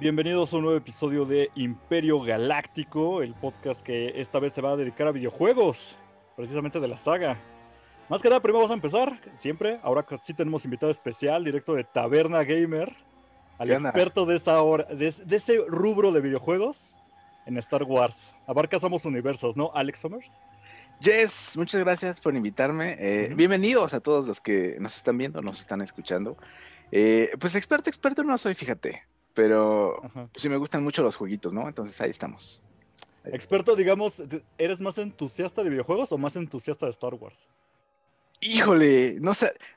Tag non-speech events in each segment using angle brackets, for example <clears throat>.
Bienvenidos a un nuevo episodio de Imperio Galáctico, el podcast que esta vez se va a dedicar a videojuegos, precisamente de la saga. Más que nada, primero vamos a empezar, siempre, ahora sí tenemos invitado especial, directo de Taberna Gamer, al experto de, esa hora, de, ese rubro de videojuegos en Star Wars. Abarcamos universos, ¿no, Alex Summers? Yes, muchas gracias por invitarme. Eh, bienvenidos a todos los que nos están viendo, nos están escuchando. Eh, pues experto, experto no soy, fíjate pero sí me gustan mucho los jueguitos, ¿no? Entonces ahí estamos. Experto, digamos, ¿eres más entusiasta de videojuegos o más entusiasta de Star Wars? Híjole, no,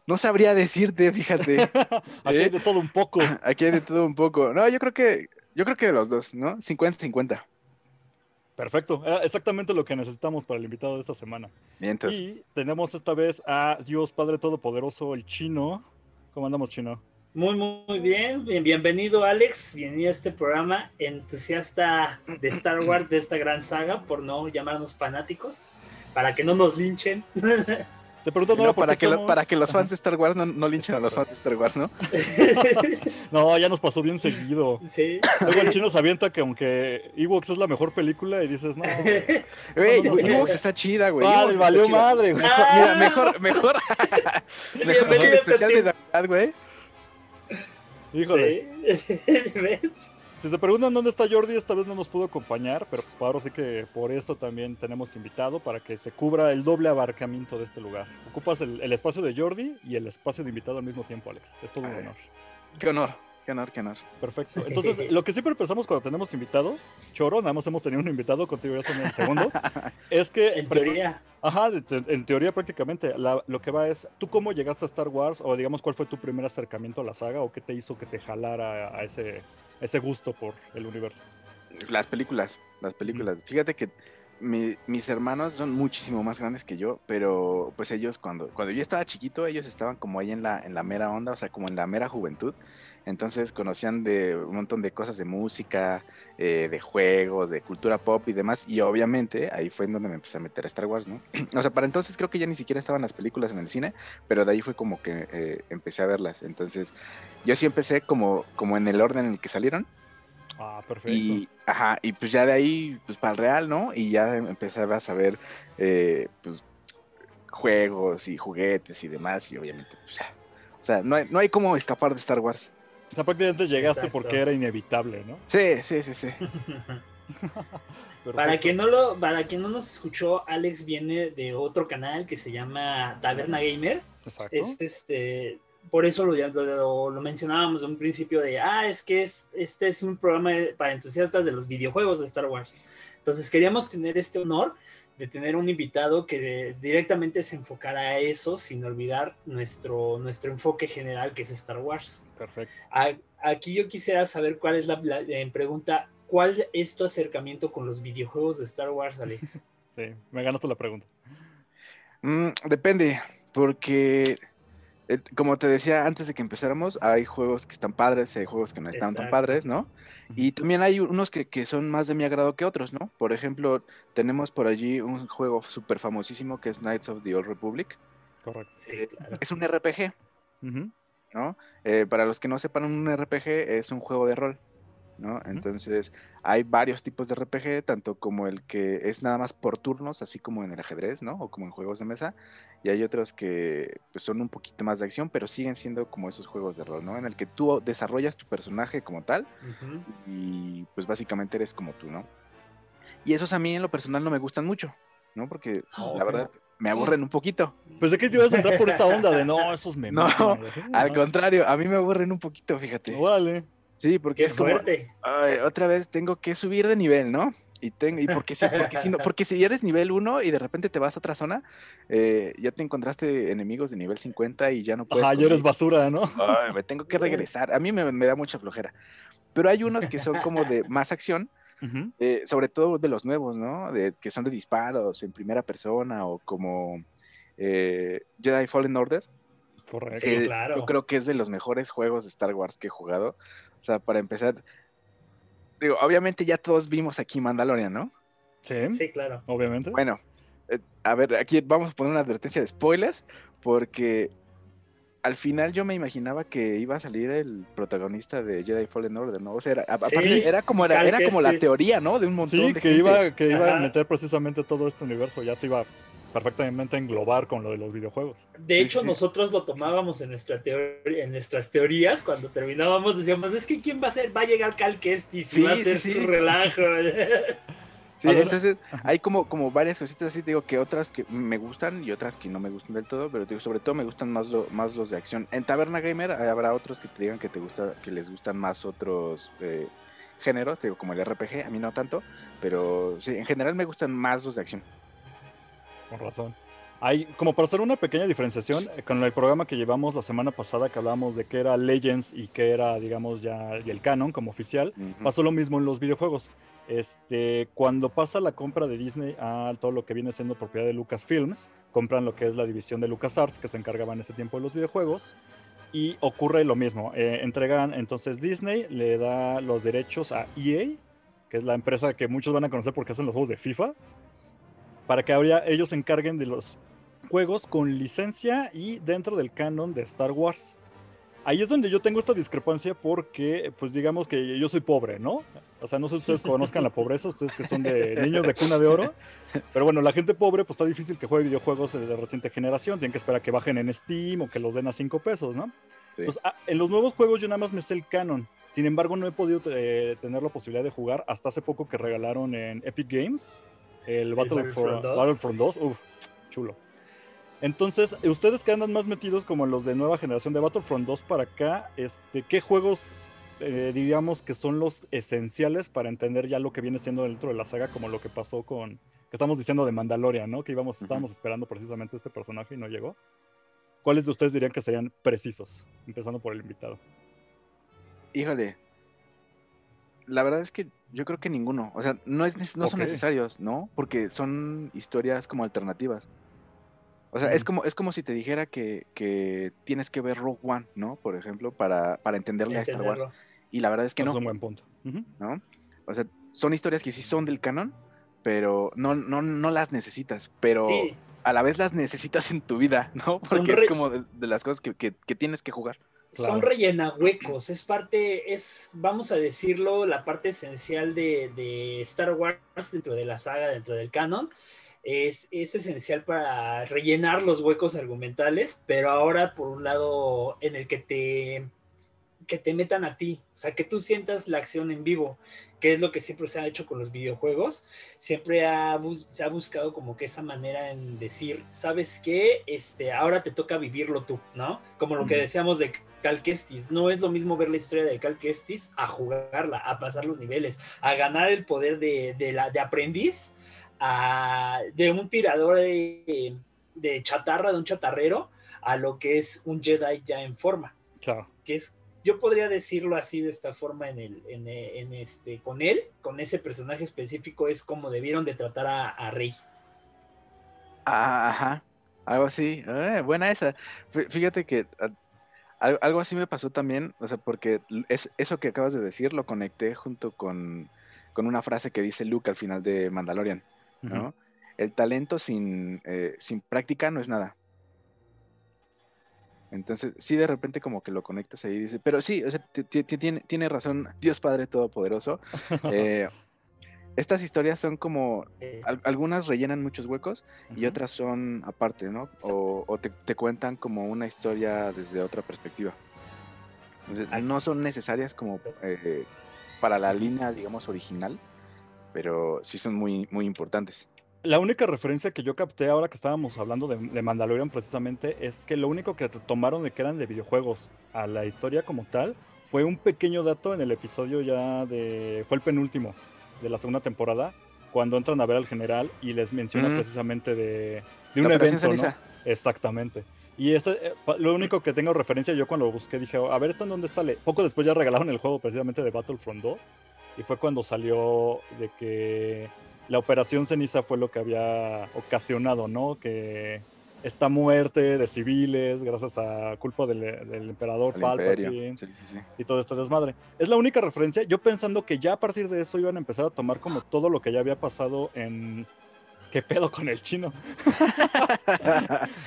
no sabría decirte, fíjate. <laughs> Aquí hay de todo un poco. <laughs> Aquí hay de todo un poco. No, yo creo que, yo creo que de los dos, ¿no? 50-50. Perfecto, era exactamente lo que necesitamos para el invitado de esta semana. Y tenemos esta vez a Dios Padre Todopoderoso, el chino. ¿Cómo andamos, chino? Muy, muy bien. Bienvenido, Alex. Bienvenido a este programa entusiasta de Star <clears throat> Wars, de esta gran saga, por no llamarnos fanáticos, para que no nos linchen. Te pregunto, no, para, que para que los fans de Star Wars no, linchen a los fans de Star Wars, ¿no? <laughs> no, ya nos pasó bien seguido. Sí. Luego el chino se avienta que aunque Ewoks es la mejor película y dices, no. Güey, <laughs> Ewoks está chida, güey. Vale, valió madre, güey. Mira, mejor, mejor. <laughs> mejor el especial de Navidad, güey. Híjole. <laughs> Si se preguntan dónde está Jordi, esta vez no nos pudo acompañar, pero pues ahora sí que por eso también tenemos invitado para que se cubra el doble abarcamiento de este lugar. Ocupas el, espacio de Jordi y el espacio de invitado al mismo tiempo, Alex. Es todo un honor. Qué honor. Qué honor. Perfecto. <laughs> Entonces, lo que siempre pensamos cuando tenemos invitados, Choro, nada más hemos tenido un invitado, contigo ya son el segundo, <laughs> es que... En teoría. Ajá, en teoría prácticamente. lo que va es, ¿tú cómo llegaste a Star Wars? O digamos, ¿cuál fue tu primer acercamiento a la saga? ¿O qué te hizo que te jalara a ese, ese gusto por el universo? Las películas, las películas. Fíjate que mis hermanos son muchísimo más grandes que yo, pero pues ellos cuando, cuando yo estaba chiquito, ellos estaban como ahí en la, en la mera onda, o sea, como en la mera juventud. Entonces conocían de un montón de cosas de música, eh, de juegos, de cultura pop y demás. Y obviamente ahí fue en donde me empecé a meter a Star Wars, ¿no? <clears throat> o sea, para entonces creo que ya ni siquiera estaban las películas en el cine, pero de ahí fue como que eh, empecé a verlas. Entonces yo sí empecé como, como en el orden en el que salieron. Ah, perfecto. Y, ajá, y pues ya de ahí, pues para el real, ¿no? Y ya empezaba a saber, eh, pues, juegos y juguetes y demás, y obviamente, pues ya. O sea, no hay, no hay cómo escapar de Star Wars. O sea, prácticamente llegaste porque era inevitable, ¿no? Sí, sí, sí, sí. <laughs> para quien no lo, para quien no nos escuchó, Alex viene de otro canal que se llama Taberna Gamer. Exacto. Es este por eso lo, lo, mencionábamos en un principio de, ah, es que es, este es un programa para entusiastas de los videojuegos de Star Wars. Entonces queríamos tener este honor de tener un invitado que directamente se enfocara a eso sin olvidar nuestro, nuestro enfoque general que es Star Wars. Perfecto. aquí yo quisiera saber cuál es la, pregunta, ¿cuál es tu acercamiento con los videojuegos de Star Wars, Alex? <laughs> sí, me ganaste la pregunta. Mm, depende, porque como te decía antes de que empezáramos, hay juegos que están padres, hay juegos que no están tan padres, ¿no? Y también hay unos que, son más de mi agrado que otros, ¿no? Por ejemplo, tenemos por allí un juego súper famosísimo que es Knights of the Old Republic. Correcto. Eh, es un RPG, ¿no? Eh, para los que no sepan, un RPG es un juego de rol. ¿No? Entonces, hay varios tipos de RPG, tanto como el que es nada más por turnos, así como en el ajedrez, ¿no? O como en juegos de mesa, y hay otros que pues, son un poquito más de acción, pero siguen siendo como esos juegos de rol, ¿no? En el que tú desarrollas tu personaje como tal y pues básicamente eres como tú, ¿no? Y esos a mí en lo personal no me gustan mucho, ¿no? Porque ah, la verdad me aburren un poquito. Pues de qué te ibas a entrar por esa onda de <laughs> no, esos me No, al contrario, a mí me aburren un poquito, fíjate. Órale. Sí, porque es como, otra vez tengo que subir de nivel, ¿no? Y, tengo, y porque, si, porque, si no, <laughs> porque si eres nivel 1 y de repente te vas a otra zona, eh, ya te encontraste enemigos de nivel 50 y ya no puedes. Ajá, ya eres basura, ¿no? me tengo que <laughs> regresar. A mí me, da mucha flojera. Pero hay unos que son como de más acción, eh, sobre todo de los nuevos, ¿no? De, que son de disparos en primera persona o como eh, Jedi Fallen Order. Correcto. claro. Yo creo que es de los mejores juegos de Star Wars que he jugado. O sea, para empezar, digo, obviamente ya todos vimos aquí Mandalorian, ¿no? Sí, sí claro. Obviamente. Bueno, eh, a ver, aquí vamos a poner una advertencia de spoilers, porque al final yo me imaginaba que iba a salir el protagonista de Jedi Fallen Order, ¿no? O sea, era, era como, era, era como la teoría, ¿no? De un montón sí, de que Iba, que iba a meter precisamente todo este universo, ya se iba perfectamente englobar con lo de los videojuegos. De hecho, nosotros lo tomábamos en, nuestra en nuestras teorías, cuando terminábamos decíamos, es que ¿quién va a ser? Va a llegar Cal Kestis y va a hacer su relajo. <laughs> Sí, entonces hay como, como varias cositas así, digo que otras que me gustan y otras que no me gustan del todo, pero digo, sobre todo me gustan más, más los de acción. En Taberna Gamer habrá otros que te digan que te gusta, que les gustan más otros eh, géneros, digo, como el RPG, a mí no tanto, pero sí, en general me gustan más los de acción. Con razón. Hay, como para hacer una pequeña diferenciación, eh, con el programa que llevamos la semana pasada que hablábamos de qué era Legends y qué era, digamos, ya el canon como oficial, pasó lo mismo en los videojuegos. Este, cuando pasa la compra de Disney a todo lo que viene siendo propiedad de Lucasfilms, compran lo que es la división de LucasArts que se encargaba en ese tiempo de los videojuegos y ocurre lo mismo. Eh, entregan entonces Disney le da los derechos a EA, que es la empresa que muchos van a conocer porque hacen los juegos de FIFA, para que ahora ellos se encarguen de los juegos con licencia y dentro del canon de Star Wars. Ahí es donde yo tengo esta discrepancia porque, pues digamos que yo soy pobre, ¿no? O sea, no sé si ustedes conozcan la pobreza, ustedes que son de niños de cuna de oro. Pero bueno, la gente pobre, pues está difícil que juegue videojuegos de reciente generación. Tienen que esperar a que bajen en Steam o que los den a 5 pesos, ¿no? Pues ah, en los nuevos juegos yo nada más me sé el canon. Sin embargo, no he podido eh, tener la posibilidad de jugar hasta hace poco que regalaron en Epic Games el, Battlefront 2. Battlefront 2. Uf, chulo. Entonces, ustedes que andan más metidos como los de nueva generación de Battlefront 2 para acá, este, ¿qué juegos eh, diríamos que son los esenciales para entender ya lo que viene siendo dentro de la saga, como lo que pasó con, que estamos diciendo de Mandalorian, ¿no? Que íbamos, estábamos esperando precisamente este personaje y no llegó. ¿Cuáles de ustedes dirían que serían precisos? Empezando por el invitado. Híjole. La verdad es que yo creo que ninguno. O sea, no, es, no son necesarios, ¿no? Porque son historias como alternativas. O sea, es como, es como si te dijera que, tienes que ver Rogue One, ¿no? Por ejemplo, para, para entenderle a Star Wars. Y la verdad es que no. Es un buen punto. ¿No? O sea, son historias que sí son del canon, pero no, no, no las necesitas. Pero a la vez las necesitas en tu vida, ¿no? Porque es como de, las cosas que, tienes que jugar. Son rellena huecos, es parte, es, vamos a decirlo, la parte esencial de, de Star Wars dentro de la saga, dentro del canon es, esencial para rellenar los huecos argumentales, pero ahora por un lado en el que te, que te metan a ti, o sea, que tú sientas la acción en vivo, que es lo que siempre se ha hecho con los videojuegos, siempre se ha buscado como que esa manera en decir, ¿sabes qué? Este, ahora te toca vivirlo tú, ¿no? Como lo que decíamos de Cal Kestis, no es lo mismo ver la historia de Cal Kestis a jugarla, a pasar los niveles, a ganar el poder de, de la, de aprendiz de un tirador de, chatarra, de un chatarrero, a lo que es un Jedi ya en forma. Claro. Que es, yo podría decirlo así de esta forma en el, en, este, con él, con ese personaje específico, es como debieron de tratar a, Rey. Ajá, algo así. Eh, buena esa. Fíjate que algo así me pasó también, o sea, porque es, eso que acabas de decir lo conecté junto con, con una frase que dice Luke al final de Mandalorian. ¿no? El talento sin, eh, sin práctica no es nada. Entonces, sí, de repente como que lo conectas ahí y dices, pero sí, tiene, tiene razón Dios Padre Todopoderoso. <laughs> Eh, estas historias son como, algunas rellenan muchos huecos y otras son aparte, ¿no? O, te, cuentan como una historia desde otra perspectiva. Entonces, no son necesarias como eh, para la línea, digamos, original, pero sí son muy, muy importantes. La única referencia que yo capté ahora que estábamos hablando de, Mandalorian precisamente es que lo único que tomaron de que eran de videojuegos a la historia como tal fue un pequeño dato en el episodio ya de... fue el penúltimo de la segunda temporada, cuando entran a ver al general y les menciona mm. precisamente de, un evento, ¿no? Exactamente. Y este, eh, lo único que tengo referencia yo cuando lo busqué dije, a ver, ¿esto en dónde sale? Poco después ya regalaron el juego precisamente de Battlefront 2 y fue cuando salió de que la operación ceniza fue lo que había ocasionado, ¿no? Que esta muerte de civiles gracias a culpa del, emperador Palpatine y todo este desmadre. Es la única referencia, yo pensando que ya a partir de eso iban a empezar a tomar como todo lo que ya había pasado en ¿Qué pedo con el chino?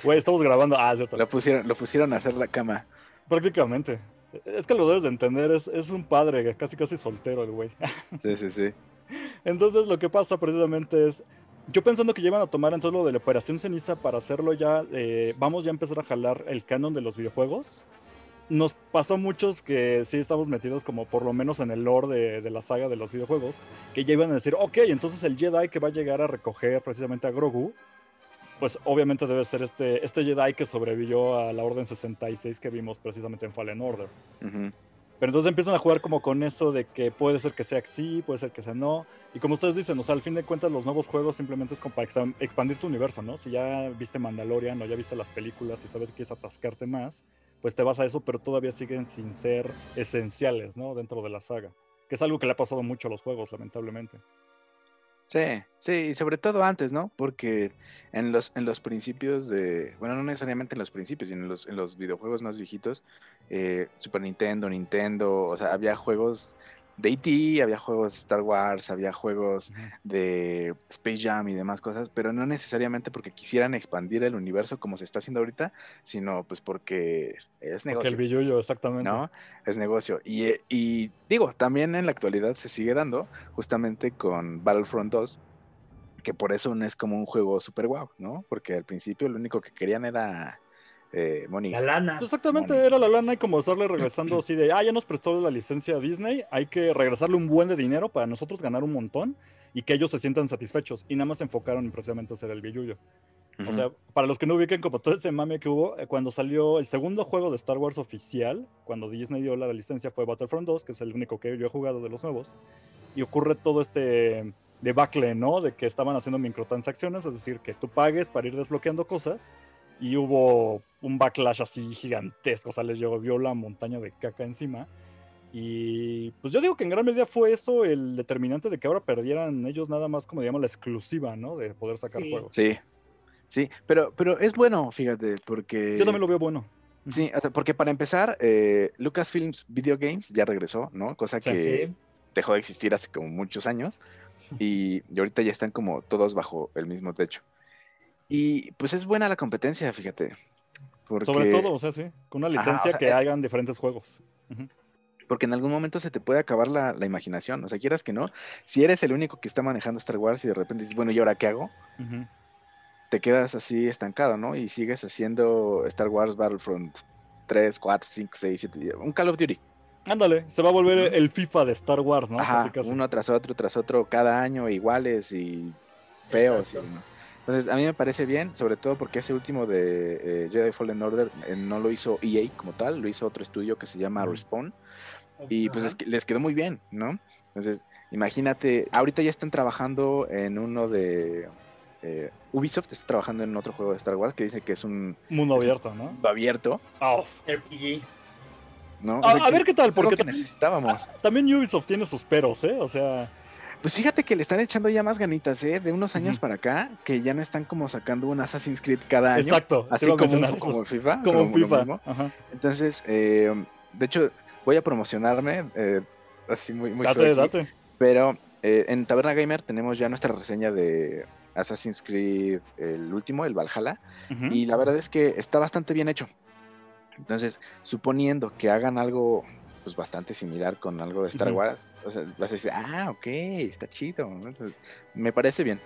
Güey, estamos grabando. Ah, cierto. Lo pusieron, lo pusieron a hacer la cama. Prácticamente. Es que lo debes de entender, es, es un padre, casi casi soltero el güey. Sí, sí, sí. Entonces lo que pasa precisamente es, yo pensando que llevan a tomar entonces lo de la Operación Ceniza para hacerlo ya, eh, vamos ya a empezar a jalar el canon de los videojuegos. Nos pasó muchos que sí estamos metidos como por lo menos en el lore de, la saga de los videojuegos, que ya iban a decir, ok, entonces el Jedi que va a llegar a recoger precisamente a Grogu, pues obviamente debe ser este, este Jedi que sobrevivió a la Orden 66 que vimos precisamente en Fallen Order. Pero entonces empiezan a jugar como con eso de que puede ser que sea sí, puede ser que sea no. Y como ustedes dicen, o sea, al fin de cuentas los nuevos juegos simplemente es como para expandir tu universo, ¿no? Si ya viste Mandalorian o ya viste las películas y todavía quieres atascarte más, pues te vas a eso, pero todavía siguen sin ser esenciales, ¿no? Dentro de la saga. Que es algo que le ha pasado mucho a los juegos, lamentablemente. Sí, sí, y sobre todo antes, ¿no? Porque en los, en los principios de, bueno, no necesariamente en los principios, sino en los, en los videojuegos más viejitos, eh, Super Nintendo, Nintendo, o sea, había juegos de E.T., había juegos de Star Wars, había juegos de Space Jam y demás cosas, pero no necesariamente porque quisieran expandir el universo como se está haciendo ahorita, sino pues porque es negocio. Porque el billullo, exactamente. ¿No? Es negocio. Y, eh, y digo, también en la actualidad se sigue dando, justamente con Battlefront 2, que por eso no es como un juego super guau, ¿no? Porque al principio lo único que querían era eh, La lana. Exactamente, era la lana y como estarle regresando así de, ah, ya nos prestó la licencia a Disney, hay que regresarle un buen de dinero para nosotros ganar un montón y que ellos se sientan satisfechos. Y nada más se enfocaron precisamente a hacer el billullo. O sea, para los que no ubiquen como todo ese mame que hubo, eh, cuando salió el segundo juego de Star Wars oficial, cuando Disney dio la licencia fue Battlefront 2, que es el único que yo he jugado de los nuevos, y ocurre todo este debacle, ¿no? De que estaban haciendo microtransacciones, es decir, que tú pagues para ir desbloqueando cosas y hubo un backlash así gigantesco, o sea, les llovió la montaña de caca encima. Y pues yo digo que en gran medida fue eso el determinante de que ahora perdieran ellos nada más como digamos la exclusiva, ¿no? De poder sacar juegos. Sí, sí, pero, pero es bueno, fíjate, porque... Yo también lo veo bueno. Sí, porque para empezar, eh, Lucasfilms Video Games ya regresó, ¿no? Cosa que dejó de existir hace como muchos años <laughs> y ahorita ya están como todos bajo el mismo techo. Y pues es buena la competencia, fíjate. Sobre todo, o sea, sí, con una licencia que eh hagan diferentes juegos. Porque en algún momento se te puede acabar la, imaginación. O sea, quieras que no, si eres el único que está manejando Star Wars y de repente dices, bueno, ¿y ahora qué hago? Te quedas así estancado, ¿no? Y sigues haciendo Star Wars Battlefront 3, 4, 5, 6, 7, un Call of Duty. Ándale, se va a volver el FIFA de Star Wars, ¿no? Ajá, uno tras otro, tras otro, cada año iguales y feos y demás. Entonces, a mí me parece bien, sobre todo porque ese último de eh, Jedi Fallen Order eh, no lo hizo EA como tal, lo hizo otro estudio que se llama Respawn. Y pues les, quedó muy bien, ¿no? Entonces, imagínate, ahorita ya están trabajando en uno de... Eh, Ubisoft está trabajando en otro juego de Star Wars que dice que es un... Mundo abierto, ¿no? Mundo abierto. Oh. RPG. ¿No? A, ver qué tal, porque necesitábamos. También Ubisoft tiene sus peros, ¿eh? O sea, pues fíjate que le están echando ya más ganitas, ¿eh? De unos años para acá, que ya no están como sacando un Assassin's Creed cada año. Exacto. Así como, como FIFA. Como, FIFA. Entonces, eh, de hecho, voy a promocionarme, eh, así muy, muy Date, date. Pero eh, en Taberna Gamer tenemos ya nuestra reseña de Assassin's Creed, el último, el Valhalla. Y la verdad es que está bastante bien hecho. Entonces, suponiendo que hagan algo pues bastante similar con algo de Star Wars. O sea, vas a decir, ah, ok, está chido. me parece bien.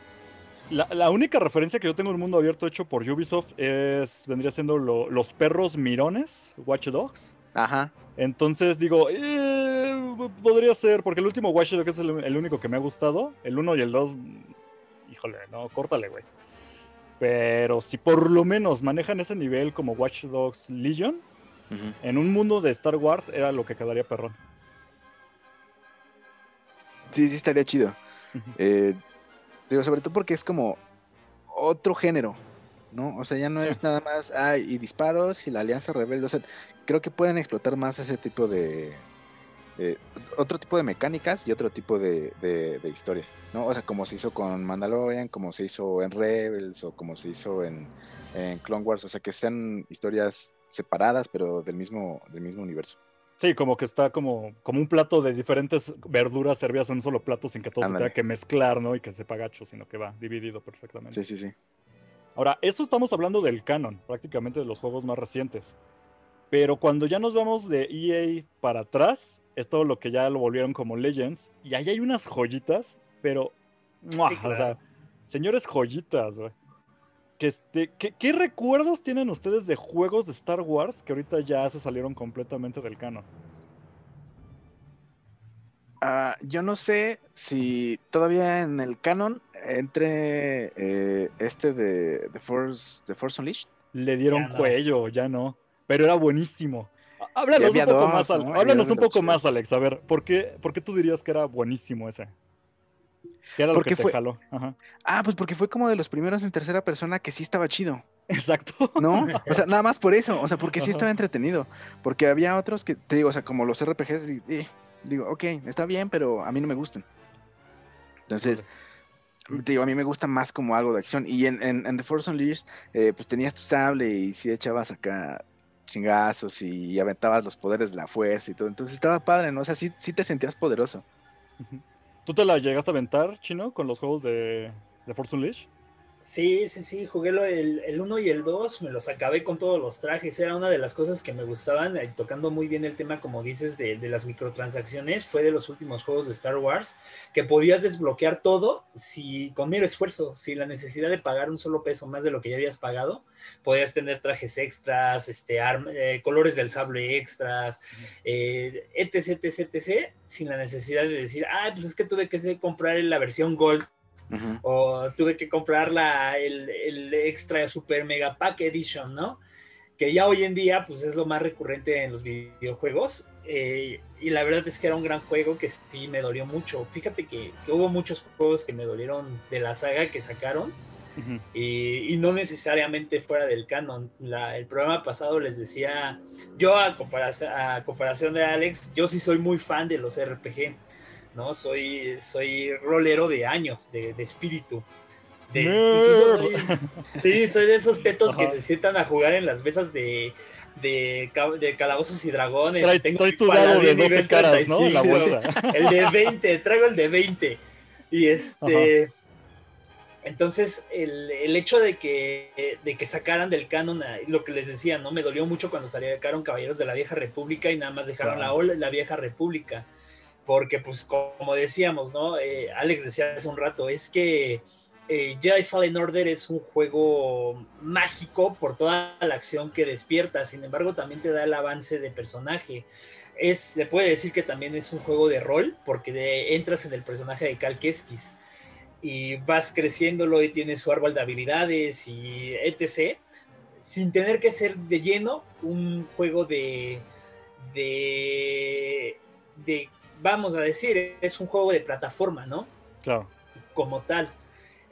La, única referencia que yo tengo en un mundo abierto hecho por Ubisoft es, vendría siendo los perros mirones, Watch Dogs. Ajá. Entonces digo, eh, podría ser, porque el último Watch Dogs es el, único que me ha gustado. El 1 y el 2, híjole, no, córtale, güey. Pero si por lo menos manejan ese nivel como Watch Dogs Legion, en un mundo de Star Wars era lo que quedaría perrón. Sí, sí, estaría chido. Eh, digo, sobre todo porque es como otro género, ¿no? O sea, ya no es nada más, ah, y disparos y la alianza rebelde. O sea, creo que pueden explotar más ese tipo de. otro tipo de mecánicas y otro tipo de, de, historias, ¿no? O sea, como se hizo con Mandalorian, como se hizo en Rebels o como se hizo en, en Clone Wars. O sea, que sean historias separadas, pero del mismo, del mismo universo. Sí, como que está como, como un plato de diferentes verduras servidas en un solo plato sin que todo se tenga que mezclar, ¿no? Y que sepa gacho, sino que va dividido perfectamente. Sí, sí, sí. Ahora, esto estamos hablando del canon, prácticamente de los juegos más recientes. Pero cuando ya nos vamos de EA para atrás, es todo lo que ya lo volvieron como Legends. Y ahí hay unas joyitas, pero. O sea, señores joyitas, güey. Este, ¿qué, recuerdos tienen ustedes de juegos de Star Wars que ahorita ya se salieron completamente del canon? Ah, yo no sé si todavía en el canon entre eh, este de The Force, The Force Unleashed. Le dieron cuello, ya no. Pero era buenísimo. Háblanos un poco, más, háblanos un poco más, Alex. A ver, ¿por qué, ¿por qué tú dirías que era buenísimo ese? ¿Qué era lo que te fue... jaló? Ah, pues porque fue como de los primeros en tercera persona que sí estaba chido. Exacto. ¿No? <laughs> O sea, nada más por eso. O sea, porque sí estaba entretenido. Porque había otros que, te digo, o sea, como los RPGs, digo, ok, está bien, pero a mí no me gustan. Entonces, te digo, a mí me gusta más como algo de acción. Y en, en, The Force Unleashed, eh, pues tenías tu sable y sí echabas acá chingazos y aventabas los poderes de la fuerza y todo. Entonces estaba padre, ¿no? O sea, sí, sí te sentías poderoso. ¿Tú te la llegaste a aventar, Chino, con los juegos de, de Force Unleashed? Sí, sí, sí, jugué el 1 y el 2, me los acabé con todos los trajes, era una de las cosas que me gustaban, eh, tocando muy bien el tema, como dices, de, las microtransacciones, fue de los últimos juegos de Star Wars, que podías desbloquear todo si con mero esfuerzo, sin la necesidad de pagar un solo peso más de lo que ya habías pagado, podías tener trajes extras, este, eh, colores del sable extras, eh, etc, etc, etc, sin la necesidad de decir, ah, pues es que tuve que comprar la versión Gold o tuve que comprar la, el, extra super mega pack edition, ¿no? Que ya hoy en día pues es lo más recurrente en los videojuegos. Eh, y la verdad es que era un gran juego que sí me dolió mucho. Fíjate que, hubo muchos juegos que me dolieron de la saga que sacaron. y, no necesariamente fuera del canon. el programa pasado les decía, yo a comparación, a comparación de Alex, yo sí soy muy fan de los RPG. ¿No? Soy, soy rolero de años, de, espíritu. sí, soy de esos tetos que se sientan a jugar en las mesas de, de, calabozos y dragones. Traes, Tengo tu dado de 12 caras, ¿no? La bolsa. El de 20, traigo el de 20. Y este... Entonces, el, el, hecho de que, de que sacaran del canon, lo que les decía, ¿no? Me dolió mucho cuando salieron Caballeros de la Vieja República y nada más dejaron la, la Vieja República porque pues como decíamos, ¿no? Eh, Alex decía hace un rato, es que eh, Jedi Fallen Order es un juego mágico por toda la acción que despierta, sin embargo también te da el avance de personaje. Es, se puede decir que también es un juego de rol, porque entras en el personaje de Cal Kestis y vas creciéndolo y tienes su árbol de habilidades y etc. Sin tener que ser de lleno un juego de, de, de vamos a decir, es un juego de plataforma, ¿no? Claro. Como tal.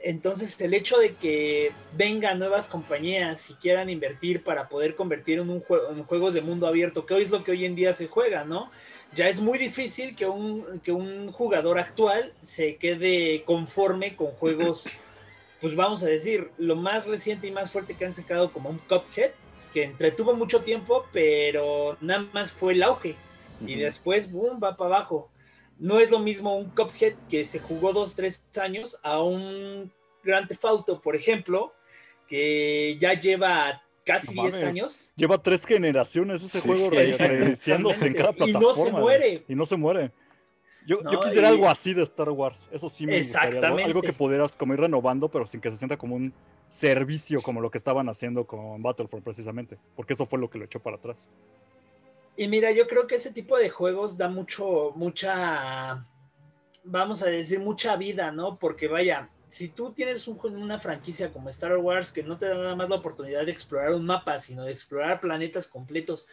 Entonces, el hecho de que vengan nuevas compañías y quieran invertir para poder convertir en un juego en juegos de mundo abierto, que hoy es lo que hoy en día se juega, ¿no? Ya es muy difícil que un, que un jugador actual se quede conforme con juegos, <clears throat> pues vamos a decir, lo más reciente y más fuerte que han sacado como un Cuphead, que entretuvo mucho tiempo, pero nada más fue el auge y después, boom, va para abajo. No es lo mismo un Cuphead que se jugó dos, tres años a un Grand Theft Auto, por ejemplo, que ya lleva casi 10 años. Lleva tres generaciones ese juego reiniciándose en cada plataforma. Y no se muere. Y no se muere. Yo, yo quisiera algo así de Star Wars. Eso sí me gustaría. Algo, algo, que pudieras como ir renovando, pero sin que se sienta como un servicio como lo que estaban haciendo con Battlefront precisamente. Porque eso fue lo que lo echó para atrás. Y mira, yo creo que ese tipo de juegos da mucho, mucha, vamos a decir, mucha vida, ¿no? Porque vaya, si tú tienes un, una franquicia como Star Wars que no te da nada más la oportunidad de explorar un mapa, sino de explorar planetas completos,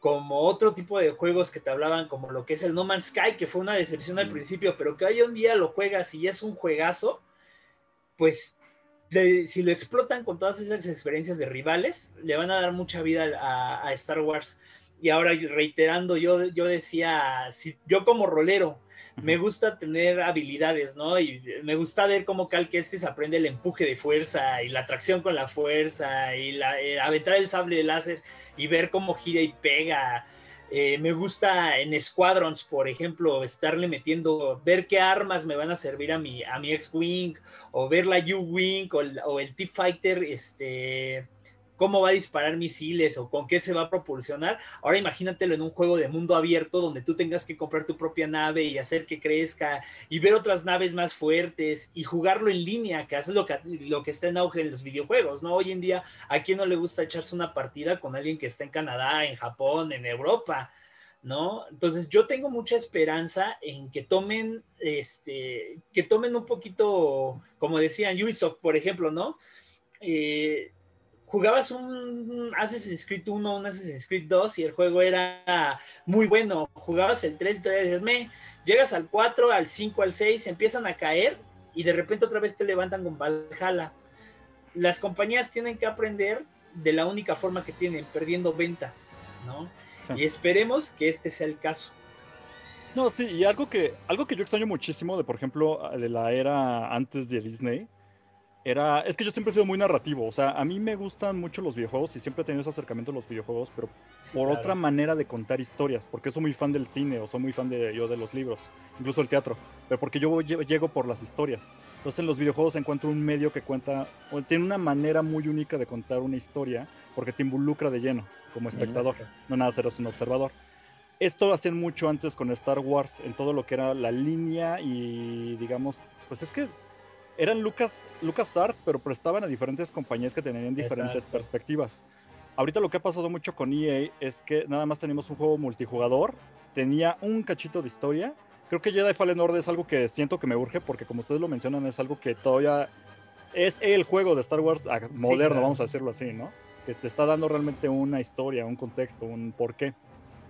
como otro tipo de juegos que te hablaban, como lo que es el No Man's Sky, que fue una decepción al principio, pero que hoy un día lo juegas y es un juegazo, pues si lo explotan con todas esas experiencias de rivales, le van a dar mucha vida a Star Wars y ahora reiterando, yo, yo decía, si yo como rolero, me gusta tener habilidades, ¿no? Y me gusta ver cómo Cal Kestis aprende el empuje de fuerza y la atracción con la fuerza y la, eh, aventar el sable de láser y ver cómo gira y pega. Eh, me gusta en Squadrons, por ejemplo, estarle metiendo, ver qué armas me van a servir a mi, a mi X-Wing, o ver la U-Wing, o, o, el T-Fighter, este, cómo va a disparar misiles o con qué se va a propulsionar. Ahora imagínatelo en un juego de mundo abierto donde tú tengas que comprar tu propia nave y hacer que crezca y ver otras naves más fuertes y jugarlo en línea, que es lo que, está en auge en los videojuegos, ¿no? Hoy en día, ¿a quién no le gusta echarse una partida con alguien que está en Canadá, en Japón, en Europa? ¿no? Entonces yo tengo mucha esperanza en que tomen, este, que tomen un poquito, como decían Ubisoft, por ejemplo, ¿no? Eh, jugabas un Assassin's Creed 1, un Assassin's Creed 2 y el juego era muy bueno. Jugabas el 3 y te dices, me, llegas al 4, al 5, al 6, empiezan a caer y de repente otra vez te levantan con Valhalla. Las compañías tienen que aprender de la única forma que tienen, perdiendo ventas, ¿no? Y esperemos que este sea el caso. No, sí, y algo que, algo que yo extraño muchísimo de, por ejemplo, de la era antes de Disney, era, es que yo siempre he sido muy narrativo, o sea, a mí me gustan mucho los videojuegos y siempre he tenido ese acercamiento a los videojuegos, pero por otra manera de contar historias, porque soy muy fan del cine o soy muy fan de yo de los libros, incluso el teatro, pero porque yo llego por las historias. Entonces en los videojuegos encuentro un medio que cuenta, o tiene una manera muy única de contar una historia, porque te involucra de lleno como espectador, no nada eres un observador. Esto hacían mucho antes con Star Wars, en todo lo que era la línea y digamos, pues es que eran Lucas, Lucas Arts, pero prestaban a diferentes compañías que tenían diferentes perspectivas. Ahorita lo que ha pasado mucho con EA es que nada más tenemos un juego multijugador, tenía un cachito de historia. Creo que Jedi Fallen Order es algo que siento que me urge porque como ustedes lo mencionan es algo que todavía es el juego de Star Wars moderno, vamos a decirlo así, ¿no? Que te está dando realmente una historia, un contexto, un porqué.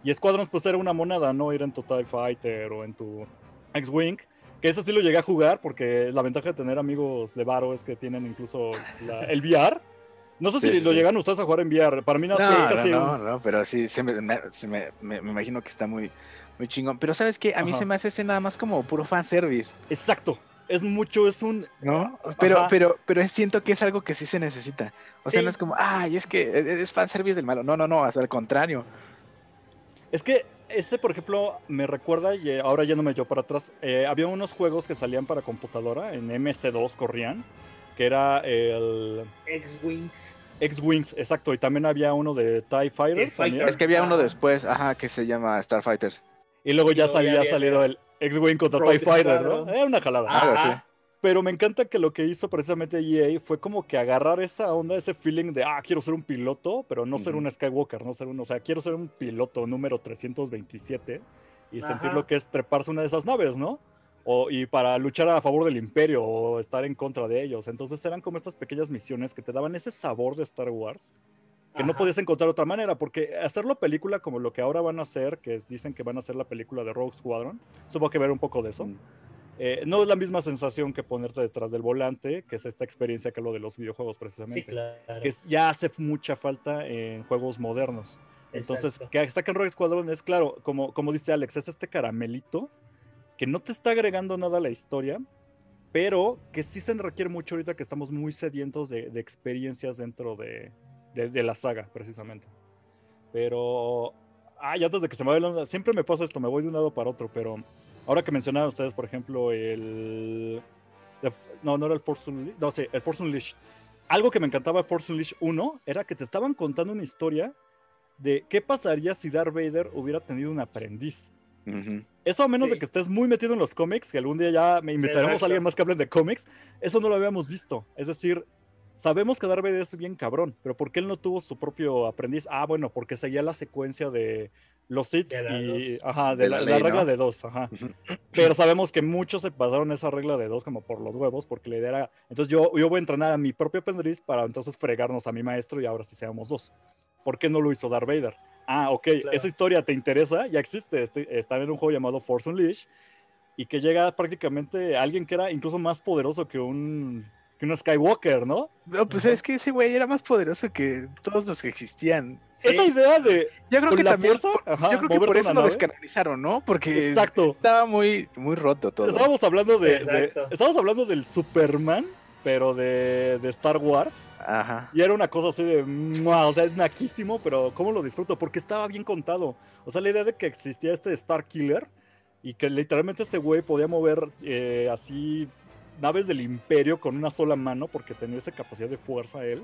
Y Squadrons pues era una moneda, ¿no? Ir en tu TIE Fighter o en tu X-Wing que ese sí lo llegué a jugar porque la ventaja de tener amigos de Varo es que tienen incluso el VR. No sé si lo llegan ustedes a jugar en VR. Para mí no, no, casi no, no, pero sí, se me, me, imagino que está muy, muy chingón. Pero ¿sabes qué? A mí se me hace ese nada más como puro fanservice. Exacto. Es mucho, es un... ¿No? Pero, pero, pero siento que es algo que sí se necesita. O sea, no es como, ay, es que es fanservice del malo. No, no, no, hasta al contrario. Es que ese, por ejemplo, me recuerda, y ahora ya no me yo para atrás, eh, había unos juegos que salían para computadora, en MC2 corrían, que era el... X-Wings. X-Wings, exacto, y también había uno de TIE Fighter. Es que había uno después, ajá, que se llama Starfighters. Y luego ya había salido el X-Wing contra TIE Fighter, ¿no? Era una jalada. Algo así. Pero me encanta que lo que hizo precisamente EA fue como que agarrar esa onda, ese feeling de, ah, quiero ser un piloto, pero no ser un Skywalker, no ser un, o sea, quiero ser un piloto número 327 y sentir lo que es treparse una de esas naves, ¿no? O, y para luchar a favor del imperio o estar en contra de ellos. Entonces eran como estas pequeñas misiones que te daban ese sabor de Star Wars que no podías encontrar otra manera, porque hacerlo película como lo que ahora van a hacer, que dicen que van a hacer la película de Rogue Squadron, supongo que ver un poco de eso. Eh, no es la misma sensación que ponerte detrás del volante, que es esta experiencia que lo de los videojuegos precisamente. Que ya hace mucha falta en juegos modernos. Entonces, que saquen Rogue Squadron es claro, como, como dice Alex, es este caramelito que no te está agregando nada a la historia, pero que sí se requiere mucho ahorita que estamos muy sedientos de, experiencias dentro de, de, la saga, precisamente. Pero, ay, antes de que se me vaya, siempre me pasa esto, me voy de un lado para otro, pero Ahora que mencionaban ustedes, por ejemplo, el. No, no era el Force Unleashed. No, sí, el Force Unleashed. Algo que me encantaba de Force Unleashed 1 era que te estaban contando una historia de qué pasaría si Darth Vader hubiera tenido un aprendiz. Eso a menos de que estés muy metido en los cómics, que algún día ya me invitaremos a alguien más que hable de cómics, eso no lo habíamos visto. Es decir, sabemos que Darth Vader es bien cabrón, pero ¿por qué él no tuvo su propio aprendiz? Ah, bueno, porque seguía la secuencia de los Sith y ajá, de, la, regla de dos, ajá. Pero sabemos que muchos se pasaron esa regla de dos como por los huevos, porque la idea era, entonces yo, yo voy a entrenar a mi propio aprendiz para entonces fregarnos a mi maestro y ahora sí seamos dos. ¿Por qué no lo hizo Darth Vader? Ah, ok, esa historia te interesa, ya existe, este, está en un juego llamado Force Unleashed y que llega prácticamente alguien que era incluso más poderoso que un que un Skywalker, ¿no? No, pues es que ese güey era más poderoso que todos los que existían. Esa idea de. Yo creo que también. yo creo que por eso lo descanalizaron, ¿no? Porque Exacto. estaba muy, muy roto todo. Estábamos hablando de, Estábamos hablando del Superman pero de, de, Star Wars. Ajá. Y era una cosa así de, o sea, es naquísimo, pero ¿cómo lo disfruto? Porque estaba bien contado. O sea, la idea de que existía este Star Killer y que literalmente ese güey podía mover eh, así naves del imperio con una sola mano porque tenía esa capacidad de fuerza él.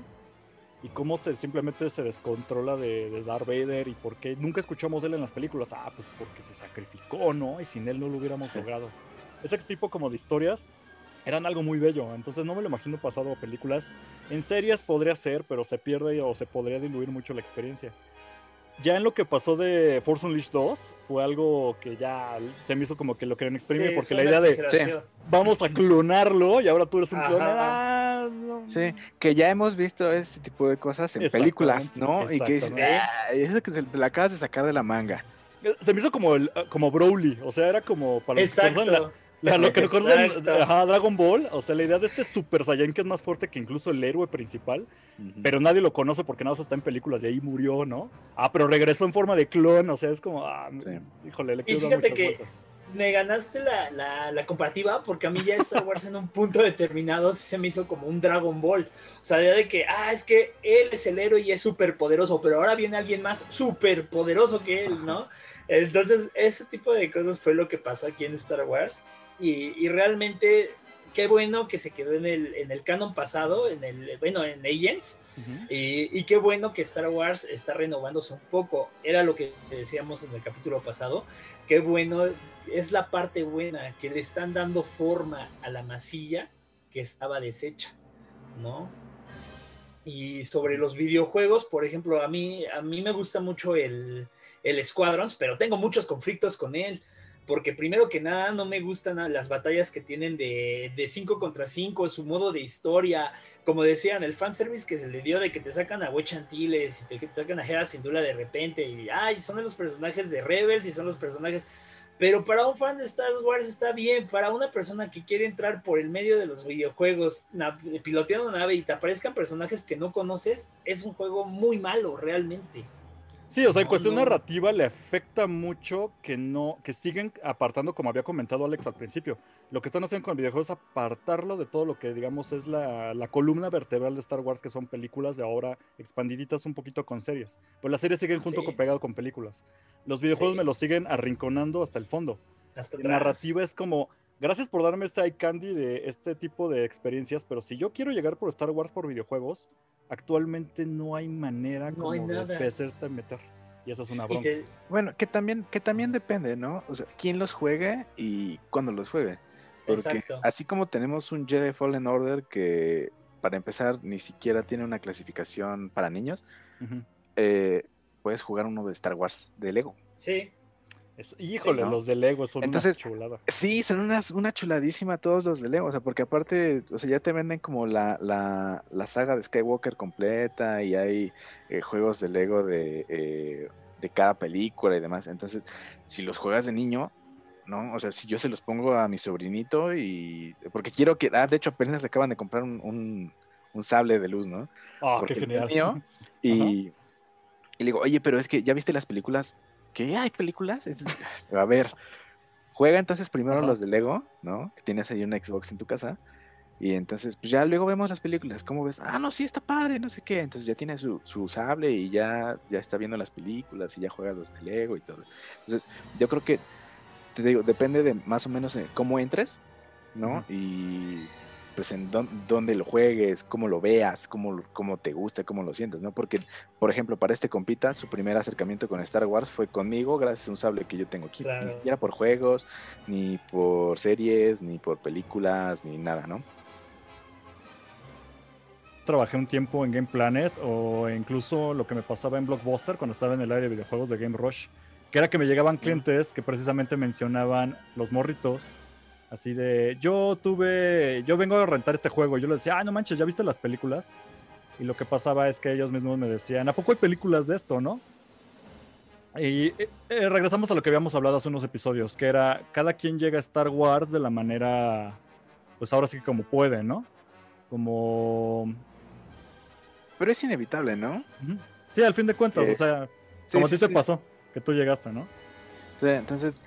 Y cómo se simplemente se descontrola de, de Darth Vader y por qué nunca escuchamos de él en las películas. Ah, pues porque se sacrificó, ¿no? Y sin él no lo hubiéramos <laughs> logrado. Ese tipo como de historias eran algo muy bello. Entonces no me lo imagino pasado a películas. En series podría ser, pero se pierde o se podría diluir mucho la experiencia ya en lo que pasó de Force Unleashed 2 fue algo que ya se me hizo como que lo querían exprimir porque la idea de vamos a clonarlo y ahora tú eres un clon. Ah, sí, que ya hemos visto ese tipo de cosas en películas, ¿no? Y que dices, ah, eso que se la acabas de sacar de la manga. Eh, se me hizo como el, como Broly, o sea, era como para los que la, lo que recuerdan Dragon Ball, o sea, la idea de este Super Saiyan que es más fuerte que incluso el héroe principal, pero nadie lo conoce porque nada más está en películas y ahí murió, ¿no? Ah, pero regresó en forma de clon, o sea, es como, ah, híjole, le quiero y fíjate que Me ganaste la, la, comparativa porque a mí ya Star Wars en un punto determinado se me hizo como un Dragon Ball. O sea, de que, ah, es que él es el héroe y es súper poderoso, pero ahora viene alguien más súper poderoso que él, ¿no? Entonces, ese tipo de cosas fue lo que pasó aquí en Star Wars. Y, realmente, qué bueno que se quedó en el, en el canon pasado, en el, bueno, en Agents. y, qué bueno que Star Wars está renovándose un poco. Era lo que decíamos en el capítulo pasado. Qué bueno, es la parte buena, que le están dando forma a la masilla que estaba deshecha, ¿no? Y sobre los videojuegos, por ejemplo, a mí, a mí me gusta mucho el, el Squadrons, pero tengo muchos conflictos con él porque primero que nada no me gustan las batallas que tienen de 5 contra 5, su modo de historia, como decían, el fanservice que se le dio de que te sacan a Wechantiles y te, sacan a Hera Syndulla de repente y ay, son los personajes de Rebels y son los personajes pero para un fan de Star Wars está bien, para una persona que quiere entrar por el medio de los videojuegos, piloteando nave y te aparezcan personajes que no conoces, es un juego muy malo realmente. Sí, o sea, en cuestión narrativa le afecta mucho que no, que siguen apartando, como había comentado Alex al principio. Lo que están haciendo con el videojuego es apartarlo de todo lo que, digamos, es la, columna vertebral de Star Wars, que son películas de ahora expandiditas un poquito con series. Pues las series siguen junto con pegado con películas. Los videojuegos me los siguen arrinconando hasta el fondo. la narrativa es como, gracias por darme este eye candy de este tipo de experiencias, pero si yo quiero llegar por Star Wars por videojuegos, actualmente no hay manera como de hacerte meter. Y esa es una bronca. Bueno, que también, que también depende, ¿no? O sea, quién los juegue y cuándo los juegue. Porque así como tenemos un Jedi Fallen Order que, para empezar, ni siquiera tiene una clasificación para niños, eh, puedes jugar uno de Star Wars de Lego. Sí híjole, los de Lego son una chulada. Sí, son una, una chuladísima todos los de Lego. O sea, porque aparte, o sea, ya te venden como la, la, saga de Skywalker completa y hay eh, juegos de Lego de, eh, de cada película y demás. Entonces, si los juegas de niño, ¿no? O sea, si yo se los pongo a mi sobrinito y. Porque quiero que. Ah, de hecho, apenas acaban de comprar un, un, sable de luz, ¿no? Ah, qué genial. <laughs> y, y le digo, oye, pero es que ya viste las películas ¿qué? ¿Hay películas? <laughs> A ver, juega entonces primero los de Lego, ¿no? Que tienes ahí un Xbox en tu casa. Y entonces, pues ya luego vemos las películas. ¿Cómo ves? Ah, no, sí, está padre, no sé qué. Entonces ya tiene su, su sable y ya, ya está viendo las películas y ya juega los de Lego y todo. Entonces, yo creo que, te digo, depende de más o menos cómo entres, ¿no? Y pues en dónde lo juegues, cómo lo veas, cómo, cómo te gusta, cómo lo sientes, ¿no? Porque, por ejemplo, para este compita, su primer acercamiento con Star Wars fue conmigo gracias a un sable que yo tengo aquí. Ni siquiera por juegos, ni por series, ni por películas, ni nada, ¿no? Trabajé un tiempo en Game Planet o incluso lo que me pasaba en Blockbuster cuando estaba en el área de videojuegos de Game Rush, que era que me llegaban clientes que precisamente mencionaban los morritos Así de, yo tuve, yo vengo a rentar este juego. Y yo les decía, ah, no manches, ¿ya viste las películas? Y lo que pasaba es que ellos mismos me decían, ¿a poco hay películas de esto, no? Y eh, eh, regresamos a lo que habíamos hablado hace unos episodios, que era, cada quien llega a Star Wars de la manera, pues ahora sí que como puede, ¿no? Como... Pero es inevitable, ¿no? Sí, al fin de cuentas, o sea, como a ti te pasó, que tú llegaste, ¿no? Sí, entonces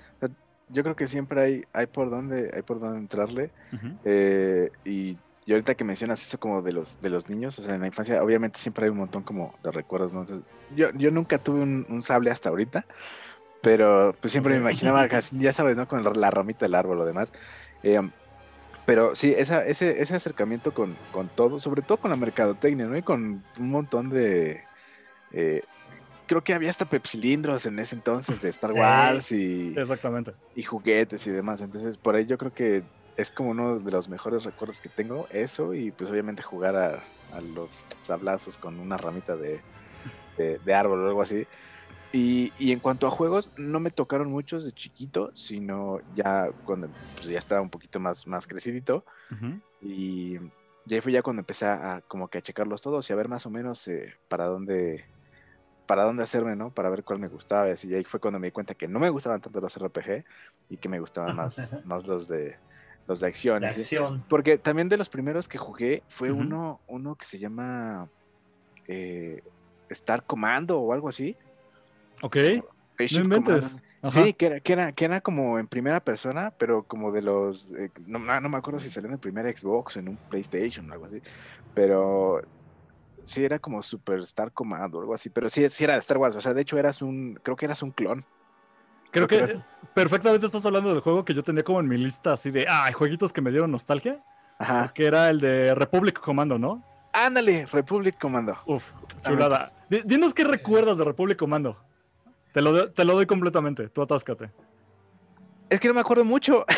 yo creo que siempre hay, hay por dónde, hay por dónde entrarle. Eh, y y ahorita que mencionas eso como de los, de los niños, o sea, en la infancia obviamente siempre hay un montón como de recuerdos, ¿no? yo, yo nunca tuve un, sable hasta ahorita, pero pues siempre me imaginaba, <laughs> ya sabes, ¿no? Con la, ramita del árbol o demás. Eh, pero sí, esa, ese, ese acercamiento con, con, todo, sobre todo con la mercadotecnia, ¿no? Y con un montón de... Eh, creo que había hasta pepsilindros en ese entonces de Star Wars y... Exactamente. Y juguetes y demás. Entonces, por ahí yo creo que es como uno de los mejores recuerdos que tengo, eso, y pues obviamente jugar a, a los sablazos con una ramita de, de, árbol o algo así. Y, y, en cuanto a juegos, no me tocaron muchos de chiquito, sino ya cuando pues, ya estaba un poquito más, más crecidito. Y ya fue ya cuando empecé a, como que a checarlos todos y a ver más o menos eh, para dónde para dónde hacerme, ¿no? Para ver cuál me gustaba. Y ahí fue cuando me di cuenta que no me gustaban tanto los RPG y que me gustaban más, <laughs> más los de los de acción. acción. Porque también de los primeros que jugué fue uno, uno que se llama eh, Star Commando o algo así. Ok. No Sí, que era, que, era, que era como en primera persona, pero como de los. Eh, no, no, me acuerdo si salió en el primer Xbox o en un PlayStation o algo así. Pero sí era como Super Star Commando o algo así. Pero sí, sí era Star Wars. O sea, de hecho eras un. Creo que eras un clon. Creo, que, perfectamente estás hablando del juego que yo tenía como en mi lista así de. Ah, jueguitos que me dieron nostalgia. Ajá. Que era el de Republic Commando, ¿no? Ándale, Republic Commando. Uf, chulada. Dinos qué recuerdas de Republic Commando. Te lo, te lo doy completamente, tú atáscate. Es que no me acuerdo mucho. <laughs>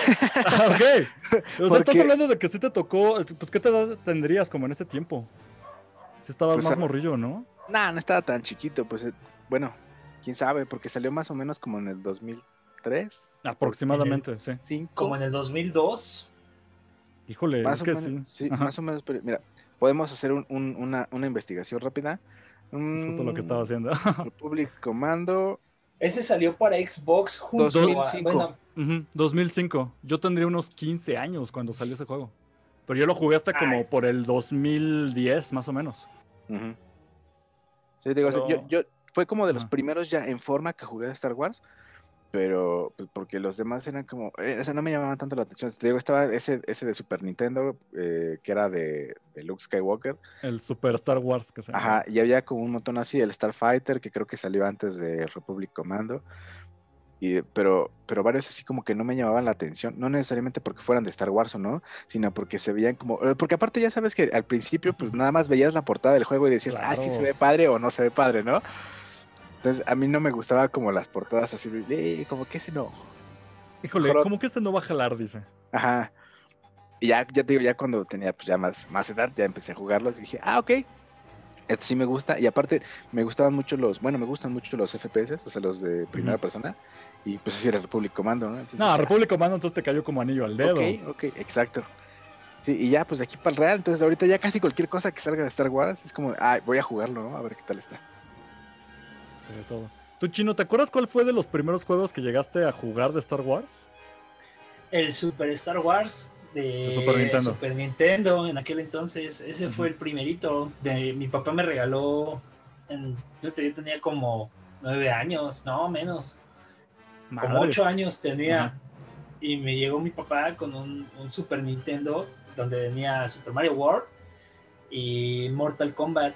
Ah, ok. O sea, estás hablando de que sí te tocó. Pues, ¿qué te tendrías como en ese tiempo? Si estabas pues, más morrillo, ¿no? No, no estaba tan chiquito. Pues, eh, bueno, quién sabe, porque salió más o menos como en el 2003. Aproximadamente, sí. Como en el 2002. Híjole, más es que sí. Sí, más o menos. Pero, mira, podemos hacer una, investigación rápida. Es justo lo que estaba haciendo. Republic Commando. Ese salió para Xbox junto 2005. 2005. Yo tendría unos 15 años cuando salió ese juego. Pero yo lo jugué hasta como por el 2010, más o menos. Sí, digo, yo, fue como de los primeros ya en forma que jugué de Star Wars pero pues, porque los demás eran como, eh, o sea, no me llamaban tanto la atención. Te digo, estaba ese, ese de Super Nintendo, eh, que era de, de, Luke Skywalker. El Super Star Wars que se llama. Ajá, y había como un montón así, el Starfighter, que creo que salió antes de Republic Commando. Y, pero, pero varios así como que no me llamaban la atención, no necesariamente porque fueran de Star Wars o no, sino porque se veían como, eh, porque aparte ya sabes que al principio pues nada más veías la portada del juego y decías, ah, sí se ve padre o no se ve padre, ¿no? Entonces, a mí no me gustaba como las portadas así de, eh, como que ese no. Híjole, como que ese no va a jalar, dice. Ajá. Y ya, ya te digo, ya cuando tenía pues, ya más, más edad, ya empecé a jugarlos y dije, ah, ok. Esto sí me gusta. Y aparte, me gustaban mucho los, bueno, me gustan mucho los FPS, o sea, los de primera persona. Y pues así era Republic Commando, ¿no? no, Republic Commando entonces te cayó como anillo al dedo. Ok, ok, exacto. Sí, y ya, pues de aquí para el real. Entonces, ahorita ya casi cualquier cosa que salga de Star Wars es como, ah, voy a jugarlo, ¿no? A ver qué tal está todo. Tú, Chino, ¿te acuerdas cuál fue de los primeros juegos que llegaste a jugar de Star Wars? El Super Star Wars de, Super, Nintendo. en aquel entonces. Ese fue el primerito. De, mi papá me regaló. yo, tenía como nueve años, no menos. Como ocho años tenía. Y me llegó mi papá con un, un, Super Nintendo donde venía Super Mario World y Mortal Kombat.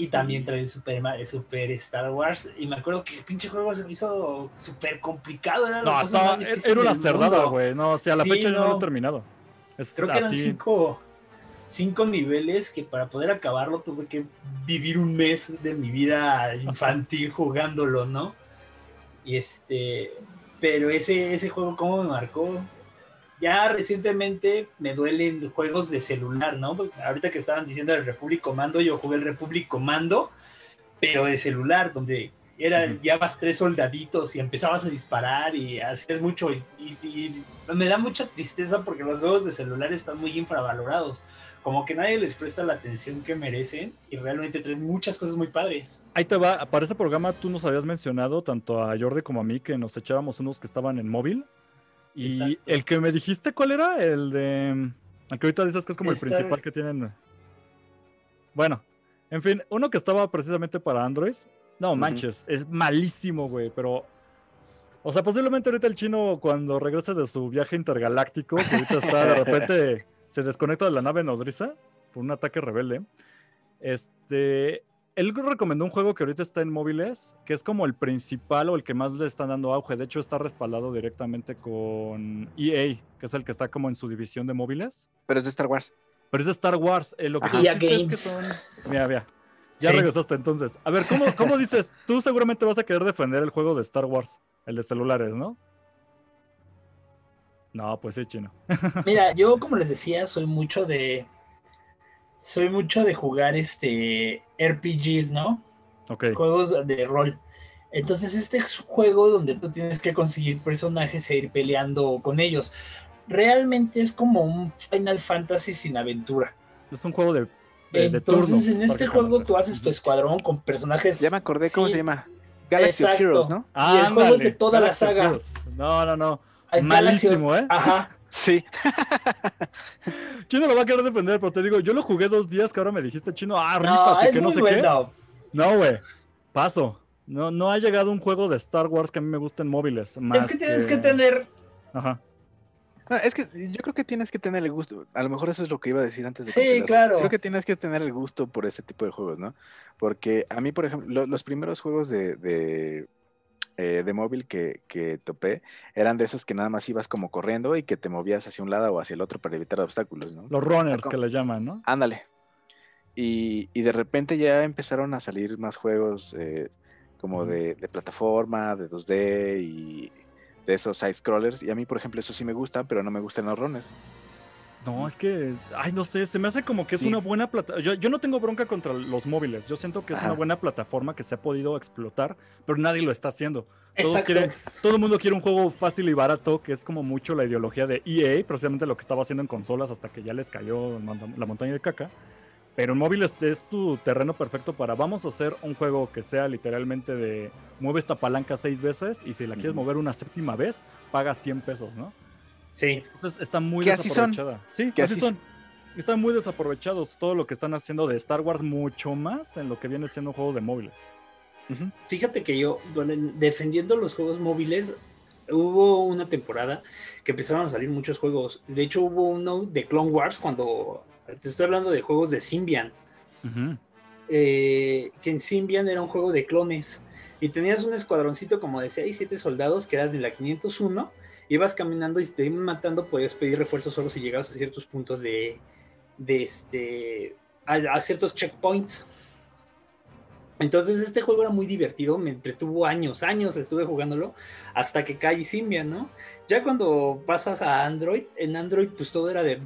Y también trae el Super, Super Star Wars. Y me acuerdo que el pinche juego se me hizo súper complicado. Era no, estaba, era una cerdada, güey. No, o sea, a la fecha no. no lo he terminado. Creo que eran cinco, cinco niveles que para poder acabarlo tuve que vivir un mes de mi vida infantil jugándolo, ¿no? Y este. Pero ese, ese juego, ¿cómo me marcó? Ya recientemente me duelen juegos de celular, ¿no? ahorita que estaban diciendo el Republic Commando, yo jugué el Republic Commando, pero de celular, donde era, ya vas tres soldaditos y empezabas a disparar y hacías mucho. Y, me da mucha tristeza porque los juegos de celular están muy infravalorados. Como que nadie les presta la atención que merecen y realmente traen muchas cosas muy padres. Ahí te va, para ese programa tú nos habías mencionado, tanto a Jordi como a mí, que nos echábamos unos que estaban en móvil. Y el que me dijiste, ¿cuál era? El de. El que ahorita dices que es como el principal que tienen. Bueno, en fin, uno que estaba precisamente para Android. No, manches, es malísimo, güey, pero. O sea, posiblemente ahorita el chino, cuando regrese de su viaje intergaláctico, que ahorita está de repente <laughs> se desconecta de la nave nodriza por un ataque rebelde. Este, él recomendó un juego que ahorita está en móviles, que es como el principal o el que más le están dando auge. De hecho, está respaldado directamente con EA, que es el que está como en su división de móviles. Pero es de Star Wars. Pero es de Star Wars. Eh, lo que es que son... Mira, mira. Ya regresaste entonces. A ver, ¿cómo, ¿cómo dices? Tú seguramente vas a querer defender el juego de Star Wars, el de celulares, ¿no? No, pues sí, chino. <laughs> Mira, yo como les decía, soy mucho de soy mucho de jugar este RPGs, ¿no? Ok. Juegos de rol. Entonces este es un juego donde tú tienes que conseguir personajes e ir peleando con ellos. Realmente es como un Final Fantasy sin aventura. Es un juego de... Entonces en este juego tú haces tu escuadrón con personajes... Ya me acordé cómo se llama. Galaxy of Heroes, ¿no? Ah, y el juego es de toda la saga. No, no, no. Malísimo, ¿eh? Ajá. Sí. Chino lo va a querer defender, pero te digo, yo lo jugué dos días que ahora me dijiste, Chino, ah, rífate, que no sé qué. No, güey, paso. No, no ha llegado un juego de Star Wars que a mí me guste en móviles. es que tienes que, tener. Ajá. es que yo creo que tienes que tener el gusto. A lo mejor eso es lo que iba a decir antes de Sí, claro. Creo que tienes que tener el gusto por ese tipo de juegos, ¿no? Porque a mí, por ejemplo, los primeros juegos de eh, de móvil que, que, topé eran de esos que nada más ibas como corriendo y que te movías hacia un lado o hacia el otro para evitar obstáculos, ¿no? Los runners que le llaman, ¿no? Ándale. Y, y, de repente ya empezaron a salir más juegos eh, como de, de, plataforma, de 2D y de esos side scrollers. Y a mí, por ejemplo, eso sí me gusta, pero no me gustan los runners. No, es que, ay, no sé, se me hace como que es una buena plataforma. Yo, yo, no tengo bronca contra los móviles. Yo siento que es una buena plataforma que se ha podido explotar, pero nadie lo está haciendo. Todo, quiere, todo el mundo quiere un juego fácil y barato, que es como mucho la ideología de EA, precisamente lo que estaba haciendo en consolas hasta que ya les cayó la montaña de caca. Pero en móviles es tu terreno perfecto para vamos a hacer un juego que sea literalmente de mueve esta palanca seis veces y si la quieres mover una séptima vez, paga 100 pesos, ¿no? Sí. Entonces está muy desaprovechada. Sí, que así, son. Están muy desaprovechados todo lo que están haciendo de Star Wars, mucho más en lo que viene siendo juegos de móviles. Fíjate que yo, defendiendo los juegos móviles, hubo una temporada que empezaron a salir muchos juegos. De hecho, hubo uno de Clone Wars cuando. Te estoy hablando de juegos de Symbian. Eh, que en Symbian era un juego de clones. Y tenías un escuadroncito como de 6, 7 soldados que eran de la 501 ibas caminando y si te iban matando, podías pedir refuerzos solo si llegabas a ciertos puntos de, de este, a, ciertos checkpoints. Entonces este juego era muy divertido, me entretuvo años, años estuve jugándolo hasta que cae Symbian, ¿no? Ya cuando pasas a Android, en Android pues todo era de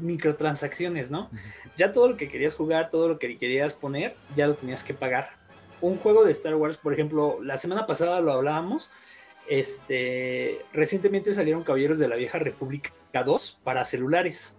microtransacciones, ¿no? Ya todo lo que querías jugar, todo lo que querías poner, ya lo tenías que pagar. Un juego de Star Wars, por ejemplo, la semana pasada lo hablábamos, este, recientemente salieron Caballeros de la Vieja República 2 para celulares.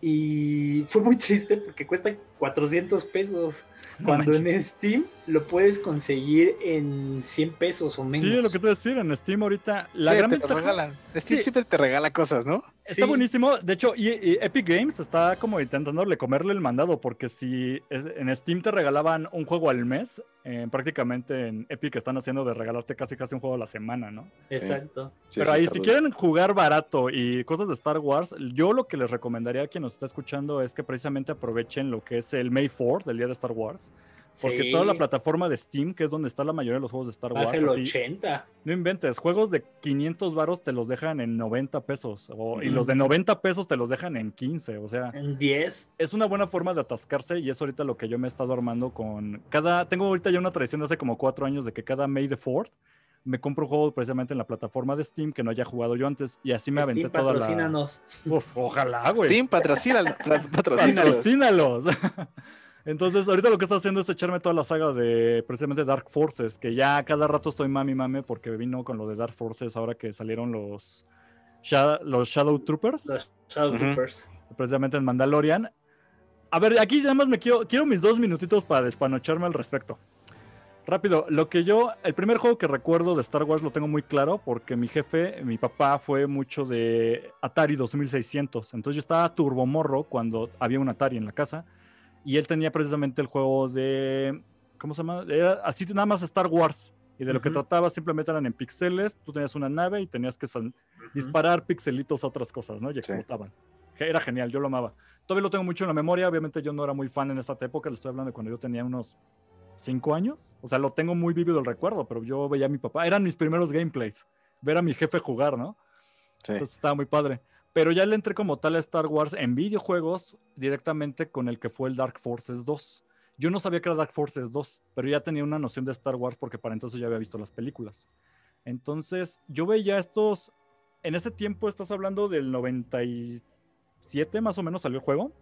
Y fue muy triste porque cuesta 400 pesos. cuando en Steam lo puedes conseguir en 100 pesos o menos. Sí, lo que te decir, en Steam ahorita la gran te Steam siempre te regala cosas, ¿no? Está buenísimo. De hecho, y, Epic Games está como intentándole comerle el mandado porque si en Steam te regalaban un juego al mes, eh, prácticamente en Epic están haciendo de regalarte casi casi un juego a la semana, ¿no? Exacto. Pero ahí si quieren jugar barato y cosas de Star Wars, yo lo que les recomendaría a quien nos está escuchando es que precisamente aprovechen lo que es el May 4 del día de Star Wars. Porque toda la plataforma de Steam, que es donde está la mayoría de los juegos de Star Wars. el 80. No inventes, juegos de 500 varos te los dejan en 90 pesos. Y los de 90 pesos te los dejan en 15. O sea, en 10. Es una buena forma de atascarse y es ahorita lo que yo me he estado armando con cada. Tengo ahorita ya una tradición de hace como cuatro años de que cada May the 4 me compro un juego precisamente en la plataforma de Steam que no haya jugado yo antes y así me aventé toda patrocínanos. la. Uf, ojalá, güey. Steam, <laughs> patrocínalos. patrocínalos. <laughs> Entonces, ahorita lo que está haciendo es echarme toda la saga de precisamente Dark Forces, que ya cada rato estoy mami mame porque vino con lo de Dark Forces ahora que salieron los, los Shadow Troopers. Los Shadow Troopers. Precisamente en Mandalorian. A ver, aquí nada más me quiero, quiero mis dos minutitos para despanocharme al respecto. Rápido, lo que yo, el primer juego que recuerdo de Star Wars lo tengo muy claro porque mi jefe, mi papá fue mucho de Atari 2600. Entonces yo estaba turbomorro cuando había un Atari en la casa y él tenía precisamente el juego de, ¿cómo se llama? Era así nada más Star Wars. Y de lo que trataba simplemente eran en pixeles, tú tenías una nave y tenías que disparar pixelitos a otras cosas, ¿no? Y explotaban. era genial, yo lo amaba. Todavía lo tengo mucho en la memoria, obviamente yo no era muy fan en esa época, le estoy hablando de cuando yo tenía unos 5 años, o sea, lo tengo muy vívido el recuerdo, pero yo veía a mi papá, eran mis primeros gameplays, ver a mi jefe jugar, ¿no? Sí. Entonces estaba muy padre. Pero ya le entré como tal a Star Wars en videojuegos directamente con el que fue el Dark Forces 2. Yo no sabía que era Dark Forces 2, pero ya tenía una noción de Star Wars porque para entonces ya había visto las películas. Entonces, yo veía estos. En ese tiempo estás hablando del 97, más o menos salió el juego.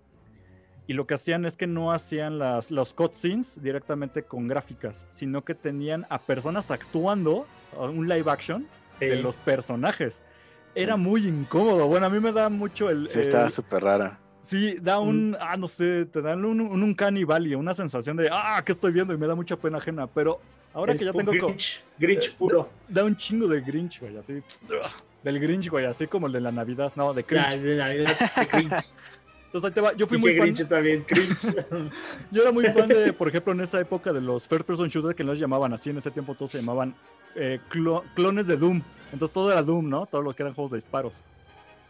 Y lo que hacían es que no hacían las, los cutscenes directamente con gráficas, sino que tenían a personas actuando, un live action de los personajes. Era muy incómodo. Bueno, a mí me da mucho el. Sí, estaba súper rara. Sí, da un, mm. ah, no sé, te dan un, un, un una sensación de, ah, ¿qué estoy viendo? Y me da mucha pena ajena, pero ahora que ya tengo... Grinch, Grinch eh, puro. Da, un chingo de Grinch, güey, así, del Grinch, güey, así como el de la Navidad, no, de Grinch. de Navidad, de Grinch. <laughs> Entonces ahí te va, yo fui muy fan... también, Grinch. <laughs> yo era muy fan de, por ejemplo, en esa época de los first person shooters que no los llamaban así, en ese tiempo todos se llamaban eh, clones de Doom. Entonces todo era Doom, ¿no? Todo lo que eran juegos de disparos.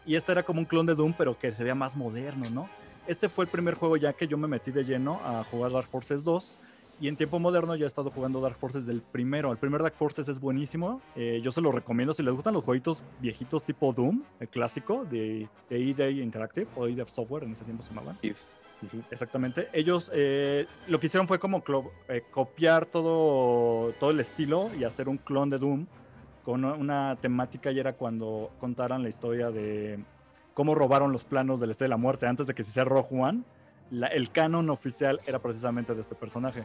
Y este era como un clon de Doom, pero que se veía más moderno, ¿no? Este fue el primer juego ya que yo me metí de lleno a jugar Dark Forces 2. Y en tiempo moderno ya he estado jugando Dark Forces del primero. El primer Dark Forces es buenísimo. Eh, yo se lo recomiendo si les gustan los jueguitos viejitos tipo Doom, el clásico de, de EA Interactive o EA Software, en ese tiempo se llamaban. Exactamente. Ellos eh, lo que hicieron fue como eh, copiar todo, todo el estilo y hacer un clon de Doom con una temática y era cuando contaran la historia de cómo robaron los planos del Este de la Muerte antes de que se hiciera Rogue One. el canon oficial era precisamente de este personaje.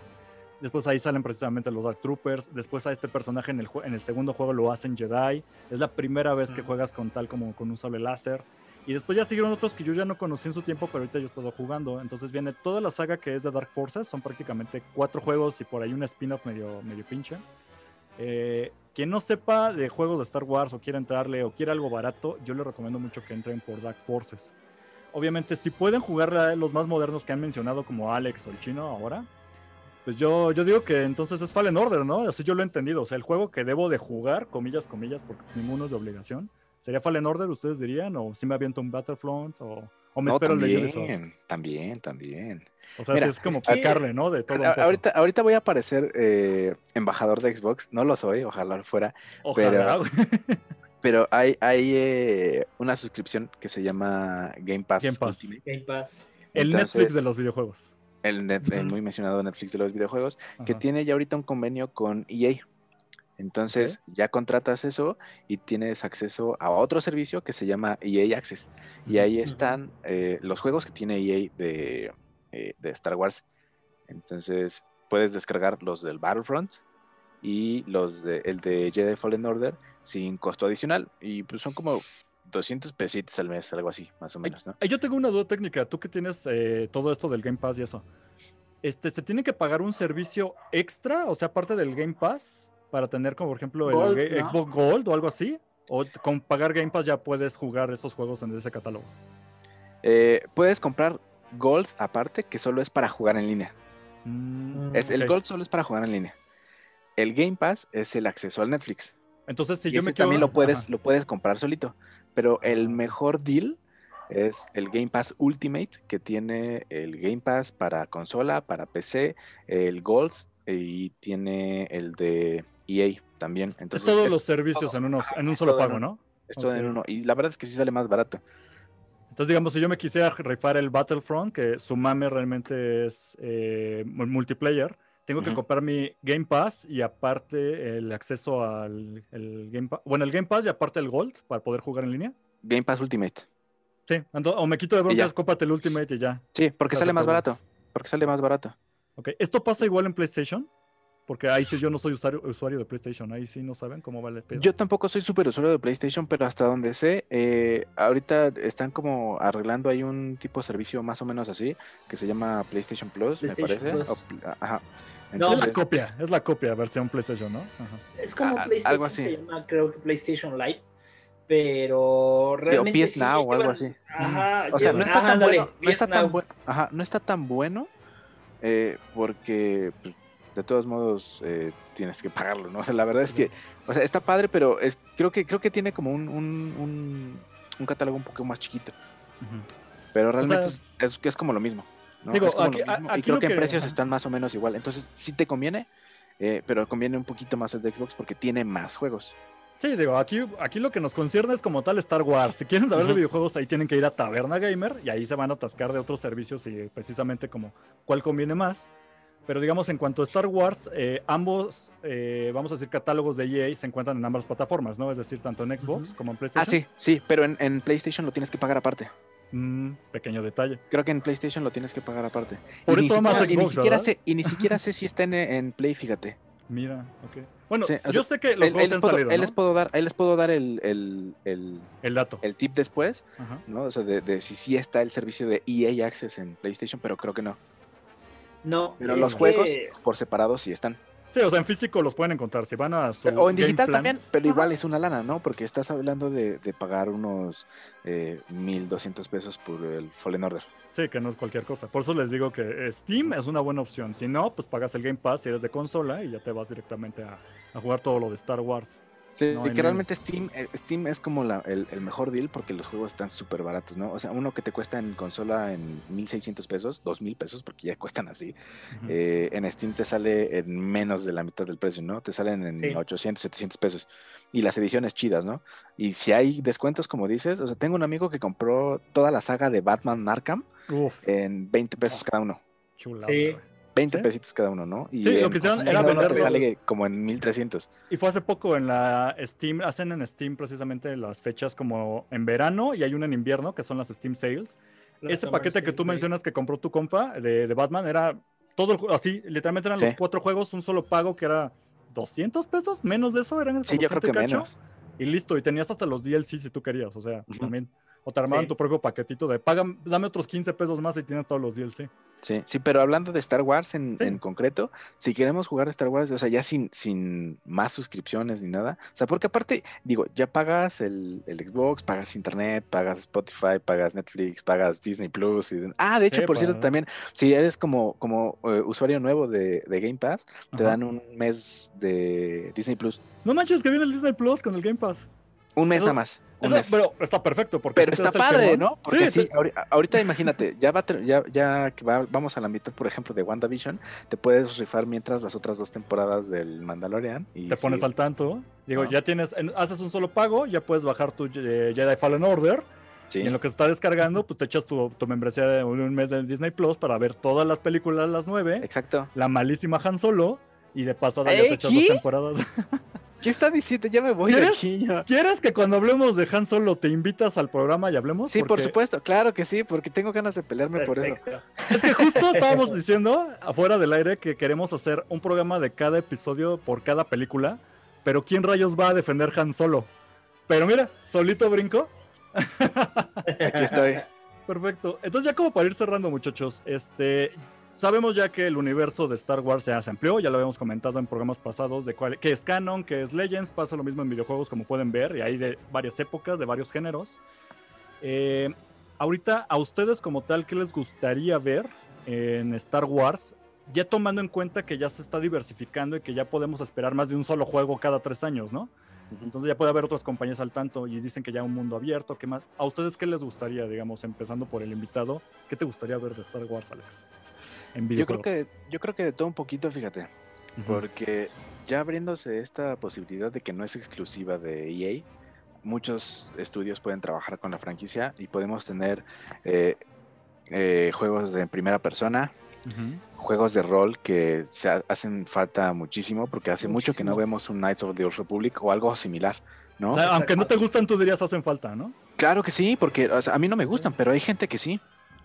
Después ahí salen precisamente los Dark Troopers. Después a este personaje en el, en el segundo juego lo hacen Jedi. Es la primera vez que juegas con tal como con un sable láser. Y después ya siguieron otros que yo ya no conocí en su tiempo, pero ahorita yo he estado jugando. Entonces viene toda la saga que es de Dark Forces. Son prácticamente cuatro juegos y por ahí un spin-off medio, medio pinche. Eh, quien no sepa de juegos de Star Wars o quiere entrarle o quiere algo barato, yo le recomiendo mucho que entren por Dark Forces. Obviamente, si pueden jugar los más modernos que han mencionado, como Alex o el chino ahora, pues yo, yo digo que entonces es Fallen Order, ¿no? Así yo lo he entendido. O sea, el juego que debo de jugar, comillas, comillas, porque pues ninguno es de obligación. ¿Sería Fallen Order, ustedes dirían? ¿O si me aviento un Battlefront? ¿O, o me espero también, el de También, también. O sea, es como picarle, ¿no? De todo. ahorita, ahorita voy a aparecer eh, embajador de Xbox. No lo soy, ojalá fuera. Ojalá. Pero, <laughs> pero hay, hay eh, una suscripción que se llama Game Pass. Game Pass. Game Pass. El Netflix de los videojuegos. El, muy mencionado Netflix de los videojuegos, que tiene ya ahorita un convenio con EA. Entonces ya contratas eso y tienes acceso a otro servicio que se llama EA Access. Y ahí están eh, los juegos que tiene EA de, eh, de Star Wars. Entonces puedes descargar los del Battlefront y los de, el de Jedi Fallen Order sin costo adicional. Y pues son como 200 pesitos al mes, algo así, más o menos, ¿no? Yo tengo una duda técnica. Tú que tienes eh, todo esto del Game Pass y eso. Este, ¿Se tiene que pagar un servicio extra? O sea, aparte del Game Pass, para tener como por ejemplo el Xbox Gold o algo así. ¿O con pagar Game Pass ya puedes jugar esos juegos en ese catálogo? Eh, puedes comprar Gold aparte que solo es para jugar en línea. Mm, es, El Gold solo es para jugar en línea. El Game Pass es el acceso al Netflix. Entonces, si yo me quiero... También lo puedes, lo puedes comprar solito. Pero el mejor deal es el Game Pass Ultimate, que tiene el Game Pass para consola, para PC, el Gold y tiene el de EA también. Entonces, es todos los servicios en, unos, en un solo pago, ¿no? Es todo en uno. Y la verdad es que sí sale más barato. Entonces, digamos, si yo me quisiera rifar el Battlefront, que su mame realmente es eh, multiplayer, tengo que comprar mi Game Pass y aparte el acceso al Game Pass. Bueno, el Game Pass y aparte el Gold para poder jugar en línea. Game Pass Ultimate. Sí, o me quito de broncas, cópate el Ultimate y ya. Sí, porque sale más barato. Porque sale más barato. Ok, ¿esto pasa igual en PlayStation? Porque ahí sí yo no soy usuario, usuario de PlayStation, ahí sí no saben cómo vale el pedo. Yo tampoco soy súper usuario de PlayStation, pero hasta donde sé, eh, ahorita están como arreglando ahí un tipo de servicio más o menos así, que se llama PlayStation Plus, me parece. ajá. no, es la copia, es la copia, versión PlayStation, ¿no? Es como ah, PlayStation, algo así. se llama creo que PlayStation Live, pero realmente... Sí, o PS Now o algo así. Ajá, o sea, no está, tan bueno, no está tan bueno. Ajá, no está tan bueno eh, porque pues, de todos modos eh, tienes que pagarlo, ¿no? <laughs> O sea, la verdad es que, o sea, está padre, pero es, creo que creo que tiene como un, un, un, catálogo un poco más chiquito. Pero realmente es, es, como lo mismo. Digo, y creo que, en precios están más o menos igual. Entonces, sí te conviene, eh, pero conviene un poquito más el de Xbox porque tiene más juegos. Sí, digo, aquí, aquí lo que nos concierne es como tal Star Wars. Si quieren saber de videojuegos, ahí tienen que ir a Taberna Gamer y ahí se van a atascar de otros servicios y precisamente como cuál conviene más. Pero digamos, en cuanto a Star Wars, eh, ambos, eh, vamos a decir, catálogos de EA se encuentran en ambas plataformas, ¿no? Es decir, tanto en Xbox como en PlayStation. Ah, sí, sí, pero en, PlayStation lo tienes que pagar aparte. Mm, pequeño detalle. Creo que en PlayStation lo tienes que pagar aparte. Por eso más Xbox, y ni siquiera sé, y ni siquiera sé si está en Play, fíjate. Mira, ok. Bueno, yo sé que los juegos han puedo, salido, Ahí les puedo dar, ahí les puedo dar el, el, el, dato. El tip después, ¿no? O sea, de, si sí está el servicio de EA Access en PlayStation, pero creo que no. No. Pero los juegos por separado sí están. Sí, o sea, en físico los pueden encontrar. Si van a su O en digital también, pero igual es una lana, ¿no? Porque estás hablando de, pagar unos eh, 1200 pesos por el Fallen Order. Sí, que no es cualquier cosa. Por eso les digo que Steam es una buena opción. Si no, pues pagas el Game Pass si eres de consola y ya te vas directamente a, a jugar todo lo de Star Wars. Sí, y que realmente Steam, eh, Steam es como el, mejor deal porque los juegos están súper baratos, ¿no? O sea, uno que te cuesta en consola en 1600 pesos, 2000 pesos, porque ya cuestan así, eh, en Steam te sale en menos de la mitad del precio, ¿no? Te salen en 800, 700 pesos. Y las ediciones chidas, ¿no? Y si hay descuentos, como dices, o sea, tengo un amigo que compró toda la saga de Batman Arkham en 20 pesos cada uno. Chulada. Sí. 20 pesitos cada uno, ¿no? Y sí, lo que hicieron era venderlos. sale como en 1300. Y fue hace poco en la Steam, hacen en Steam precisamente las fechas como en verano y hay una en invierno que son las Steam Sales. Ese paquete que tú mencionas que compró tu compa de, de Batman era todo así, literalmente eran los cuatro juegos, un solo pago que era 200 pesos, menos de eso eran el Sí, yo creo que menos. Y listo, y tenías hasta los DLC si tú querías, o sea, también. O te armaban tu propio paquetito de paga, dame otros 15 pesos más y tienes todos los DLC. Sí, sí, pero hablando de Star Wars en, concreto, si queremos jugar Star Wars, o sea, ya sin, sin más suscripciones ni nada, o sea, porque aparte, digo, ya pagas el, Xbox, pagas Internet, pagas Spotify, pagas Netflix, pagas Disney Plus. Y, ah, de hecho, por cierto, también, si eres como, como eh, usuario nuevo de, Game Pass, te dan un mes de Disney Plus. No manches, que viene el Disney Plus con el Game Pass. Un mes nada más pero está perfecto. Porque pero está padre, ¿no? Porque sí, ahorita, imagínate, ya, va, ya, ya que vamos a la mitad, por ejemplo, de WandaVision, te puedes rifar mientras las otras dos temporadas del Mandalorian. Y te pones al tanto. Digo, ya tienes, haces un solo pago, ya puedes bajar tu eh, Jedi Fallen Order. Y en lo que se está descargando, pues te echas tu, tu membresía de un mes de Disney Plus para ver todas las películas, las nueve. Exacto. La malísima Han Solo. Y de pasada ya te echas dos temporadas. <laughs> ¿Qué está diciendo? Ya me voy de aquí. ¿Quieres que cuando hablemos de Han Solo te invitas al programa y hablemos? Sí, por supuesto, claro que sí, porque tengo ganas de pelearme por eso. Es que justo estábamos diciendo afuera del aire que queremos hacer un programa de cada episodio por cada película, pero ¿quién rayos va a defender Han Solo? Pero mira, solito brinco. Aquí estoy. <laughs> Perfecto. Entonces ya como para ir cerrando, muchachos, este, Sabemos ya que el universo de Star Wars se amplió, ya lo habíamos comentado en programas pasados, de cuál, que es canon, que es Legends, pasa lo mismo en videojuegos como pueden ver, y hay de varias épocas, de varios géneros. Eh, ahorita, a ustedes como tal, ¿qué les gustaría ver en Star Wars? Ya tomando en cuenta que ya se está diversificando y que ya podemos esperar más de un solo juego cada tres años, ¿no? Entonces ya puede haber otras compañías al tanto y dicen que ya un mundo abierto, ¿qué más? ¿A ustedes qué les gustaría, digamos, empezando por el invitado? ¿Qué te gustaría ver de Star Wars, Alex? Yo creo que yo creo que de todo un poquito, fíjate, porque ya abriéndose esta posibilidad de que no es exclusiva de EA, muchos estudios pueden trabajar con la franquicia y podemos tener eh, eh, juegos de primera persona, juegos de rol que se hacen falta muchísimo porque hace mucho que no vemos un Knights of the Old Republic o algo similar. ¿no? aunque no te gustan, tú dirías hacen falta, ¿no? Claro que sí, porque a mí no me gustan, pero hay gente que sí.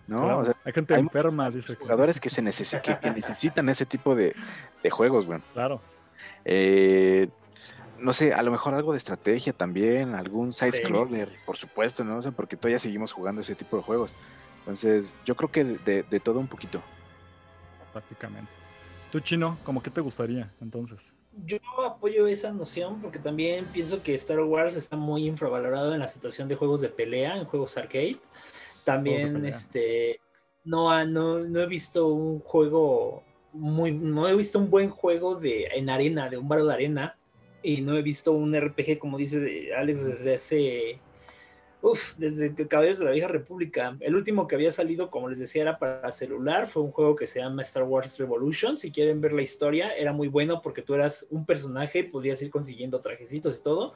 ¿No? hay gente enferma, dice. Jugadores que, se que, necesitan ese tipo de, juegos, güey. Claro. Eh, no sé, a lo mejor algo de estrategia también, algún side-scroller, por supuesto, ¿no? sé, porque todavía seguimos jugando ese tipo de juegos. Entonces, yo creo que de, todo un poquito. Prácticamente. Tú, Chino, ¿cómo que te gustaría entonces? Yo apoyo esa noción porque también pienso que Star Wars está muy infravalorado en la situación de juegos de pelea, en juegos arcade. También, este, no, no, no he visto un juego muy, no he visto un buen juego de, en arena, de un barrio de arena, y no he visto un RPG, como dice Alex, desde hace, Uf, desde Caballeros de la Vieja República. El último que había salido, como les decía, era para celular. Fue un juego que se llama Star Wars Revolution. Si quieren ver la historia, era muy bueno porque tú eras un personaje y podías ir consiguiendo trajecitos y todo.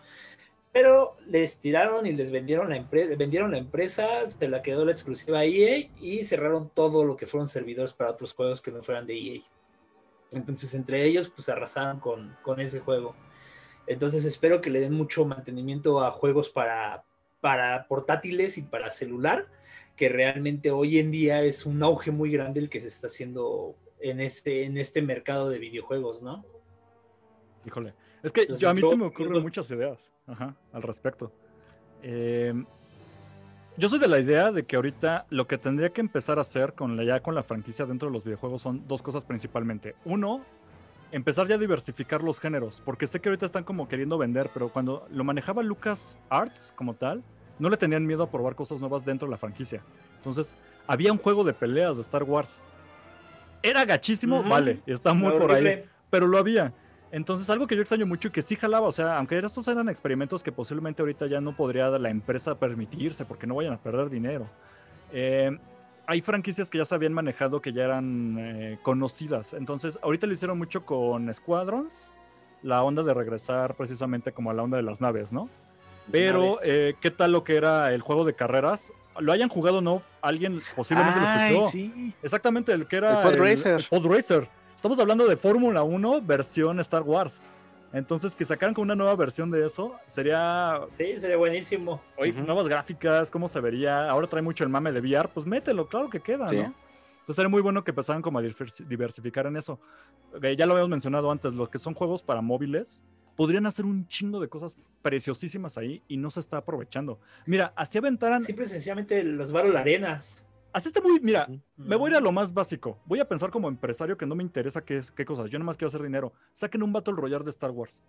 Pero les tiraron y les vendieron la, empresa, vendieron la empresa, se la quedó la exclusiva EA y cerraron todo lo que fueron servidores para otros juegos que no fueran de EA. Entonces, entre ellos, pues arrasaron con, con ese juego. Entonces, espero que le den mucho mantenimiento a juegos para, para portátiles y para celular, que realmente hoy en día es un auge muy grande el que se está haciendo en este, en este mercado de videojuegos, ¿no? Híjole, es que a mí se me ocurren muchas ideas al respecto. Eh, yo soy de la idea de que ahorita lo que tendría que empezar a hacer con la, ya con la franquicia dentro de los videojuegos son dos cosas principalmente. Uno, empezar ya a diversificar los géneros, porque sé que ahorita están como queriendo vender, pero cuando lo manejaba Lucas Arts como tal, no le tenían miedo a probar cosas nuevas dentro de la franquicia. Entonces, había un juego de peleas de Star Wars. Era gachísimo, vale, está muy por ahí, pero lo había. Entonces, algo que yo extraño mucho y que sí jalaba, o sea, aunque estos eran experimentos que posiblemente ahorita ya no podría la empresa permitirse porque no vayan a perder dinero. Eh, hay franquicias que ya se habían manejado que ya eran eh, conocidas. Entonces, ahorita lo hicieron mucho con Squadrons, la onda de regresar precisamente como a la onda de las naves, ¿no? Pero, eh, ¿qué tal lo que era el juego de carreras? Lo hayan jugado o no, alguien posiblemente lo escuchó. Sí. Exactamente, el que era. El Pod Pod Racer. Estamos hablando de Fórmula 1 versión Star Wars. Entonces, que sacaran con una nueva versión de eso sería. Sí, sería buenísimo. Oye, nuevas gráficas, cómo se vería. Ahora trae mucho el mame de VR, pues mételo, claro que queda, ¿no? Entonces sería muy bueno que empezaran como a diversificar en eso. ya lo habíamos mencionado antes, los que son juegos para móviles podrían hacer un chingo de cosas preciosísimas ahí y no se está aprovechando. Mira, así aventaran. Simple sencillamente las Battle Arenas. Así está muy, mira, me voy a ir a lo más básico. Voy a pensar como empresario que no me interesa qué, qué cosas. Yo nada más quiero hacer dinero. Saquen un Battle Royale de Star Wars.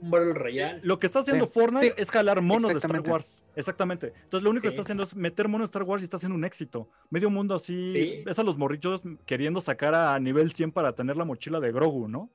Un Battle Royale. Lo que está haciendo Fortnite es jalar monos de Star Wars. Exactamente. Entonces lo único que está haciendo es meter monos de Star Wars y está haciendo un éxito. Medio mundo así. Es a los morrichos queriendo sacar a nivel 100 para tener la mochila de Grogu, ¿no?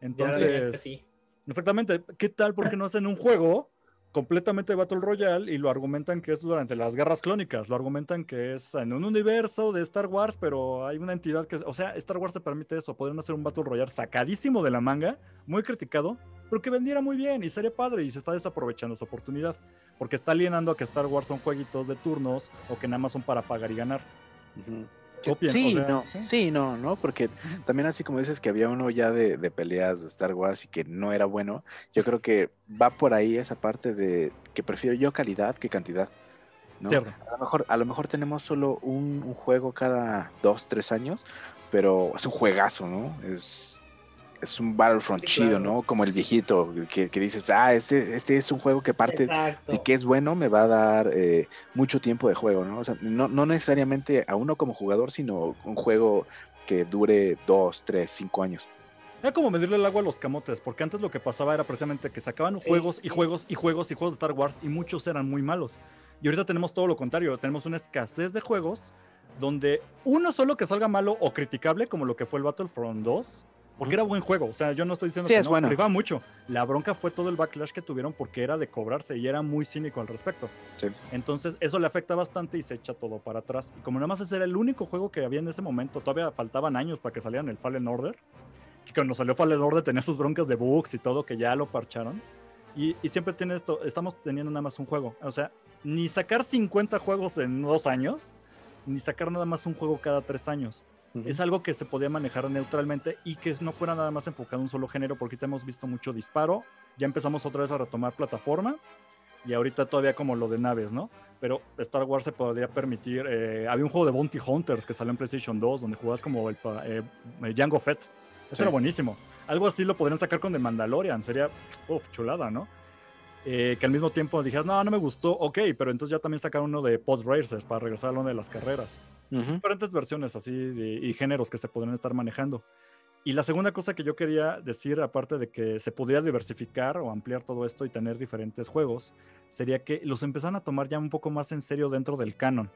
Entonces. Exactamente. ¿Qué tal porque no hacen un juego completamente Battle Royale y lo argumentan que es durante las guerras clónicas, lo argumentan que es en un universo de Star Wars, pero hay una entidad que, o sea, Star Wars se permite eso, podrían hacer un Battle Royale sacadísimo de la manga, muy criticado, pero que vendiera muy bien y sería padre y se está desaprovechando esa oportunidad, porque está alienando a que Star Wars son jueguitos de turnos o que nada más son para pagar y ganar sí, no, ¿sí? no, no, porque también así como dices que había uno ya de, peleas de Star Wars y que no era bueno, yo creo que va por ahí esa parte de que prefiero yo calidad que cantidad. ¿no? A lo mejor, a lo mejor tenemos solo un, un, juego cada dos, tres años, pero es un juegazo, ¿no? Es es un Battlefront chido, ¿no? Como el viejito, que, dices, ah, este, este es un juego que parte de que es bueno, me va a dar eh, mucho tiempo de juego, ¿no? O sea, no, no, necesariamente a uno como jugador, sino un juego que dure dos, tres, cinco años. Era como medirle el agua a los camotes, porque antes lo que pasaba era precisamente que sacaban juegos y juegos y juegos y juegos de Star Wars y muchos eran muy malos. Y ahorita tenemos todo lo contrario, tenemos una escasez de juegos donde uno solo que salga malo o criticable, como lo que fue el Battlefront 2, porque era buen juego, o sea, yo no estoy diciendo que es no, bueno. iba mucho. La bronca fue todo el backlash que tuvieron porque era de cobrarse y era muy cínico al respecto. Sí. Entonces, eso le afecta bastante y se echa todo para atrás. Y como nada más ese era el único juego que había en ese momento, todavía faltaban años para que salieran el Fallen Order. Y cuando salió Fallen Order tenía sus broncas de bugs y todo que ya lo parcharon. Y, y siempre tiene esto, estamos teniendo nada más un juego. O sea, ni sacar 50 juegos en dos años, ni sacar nada más un juego cada tres años. Es algo que se podía manejar neutralmente y que no fuera nada más enfocado en un solo género, porque ahorita hemos visto mucho disparo. Ya empezamos otra vez a retomar plataforma y ahorita todavía como lo de naves, ¿no? Pero Star Wars se podría permitir. Eh, había un juego de Bounty Hunters que salió en PlayStation 2 donde jugabas como el, eh, Jango Fett. Eso era buenísimo. Algo así lo podrían sacar con The Mandalorian. Sería, uff, chulada, ¿no? Eh, que al mismo tiempo dijeras, no, no me gustó, ok, pero entonces ya también sacaron uno de Pod Racers para regresar a lo de las carreras. Diferentes versiones así y géneros que se podrían estar manejando. Y la segunda cosa que yo quería decir, aparte de que se podría diversificar o ampliar todo esto y tener diferentes juegos, sería que los empezaran a tomar ya un poco más en serio dentro del canon.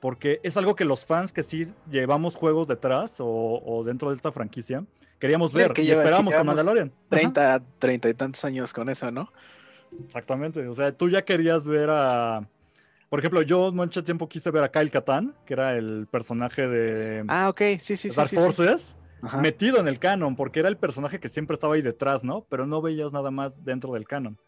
Porque es algo que los fans que sí llevamos juegos detrás o, dentro de esta franquicia, queríamos ver y esperamos con Mandalorian. 30, 30 y tantos años con eso, ¿no? Exactamente. O sea, tú ya querías ver a, Por ejemplo, yo mucho tiempo quise ver a Kyle Katan, que era el personaje de ah, ok, sí, sí, Dark Forces, metido en el canon, porque era el personaje que siempre estaba ahí detrás, ¿no? Pero no veías nada más dentro del canon.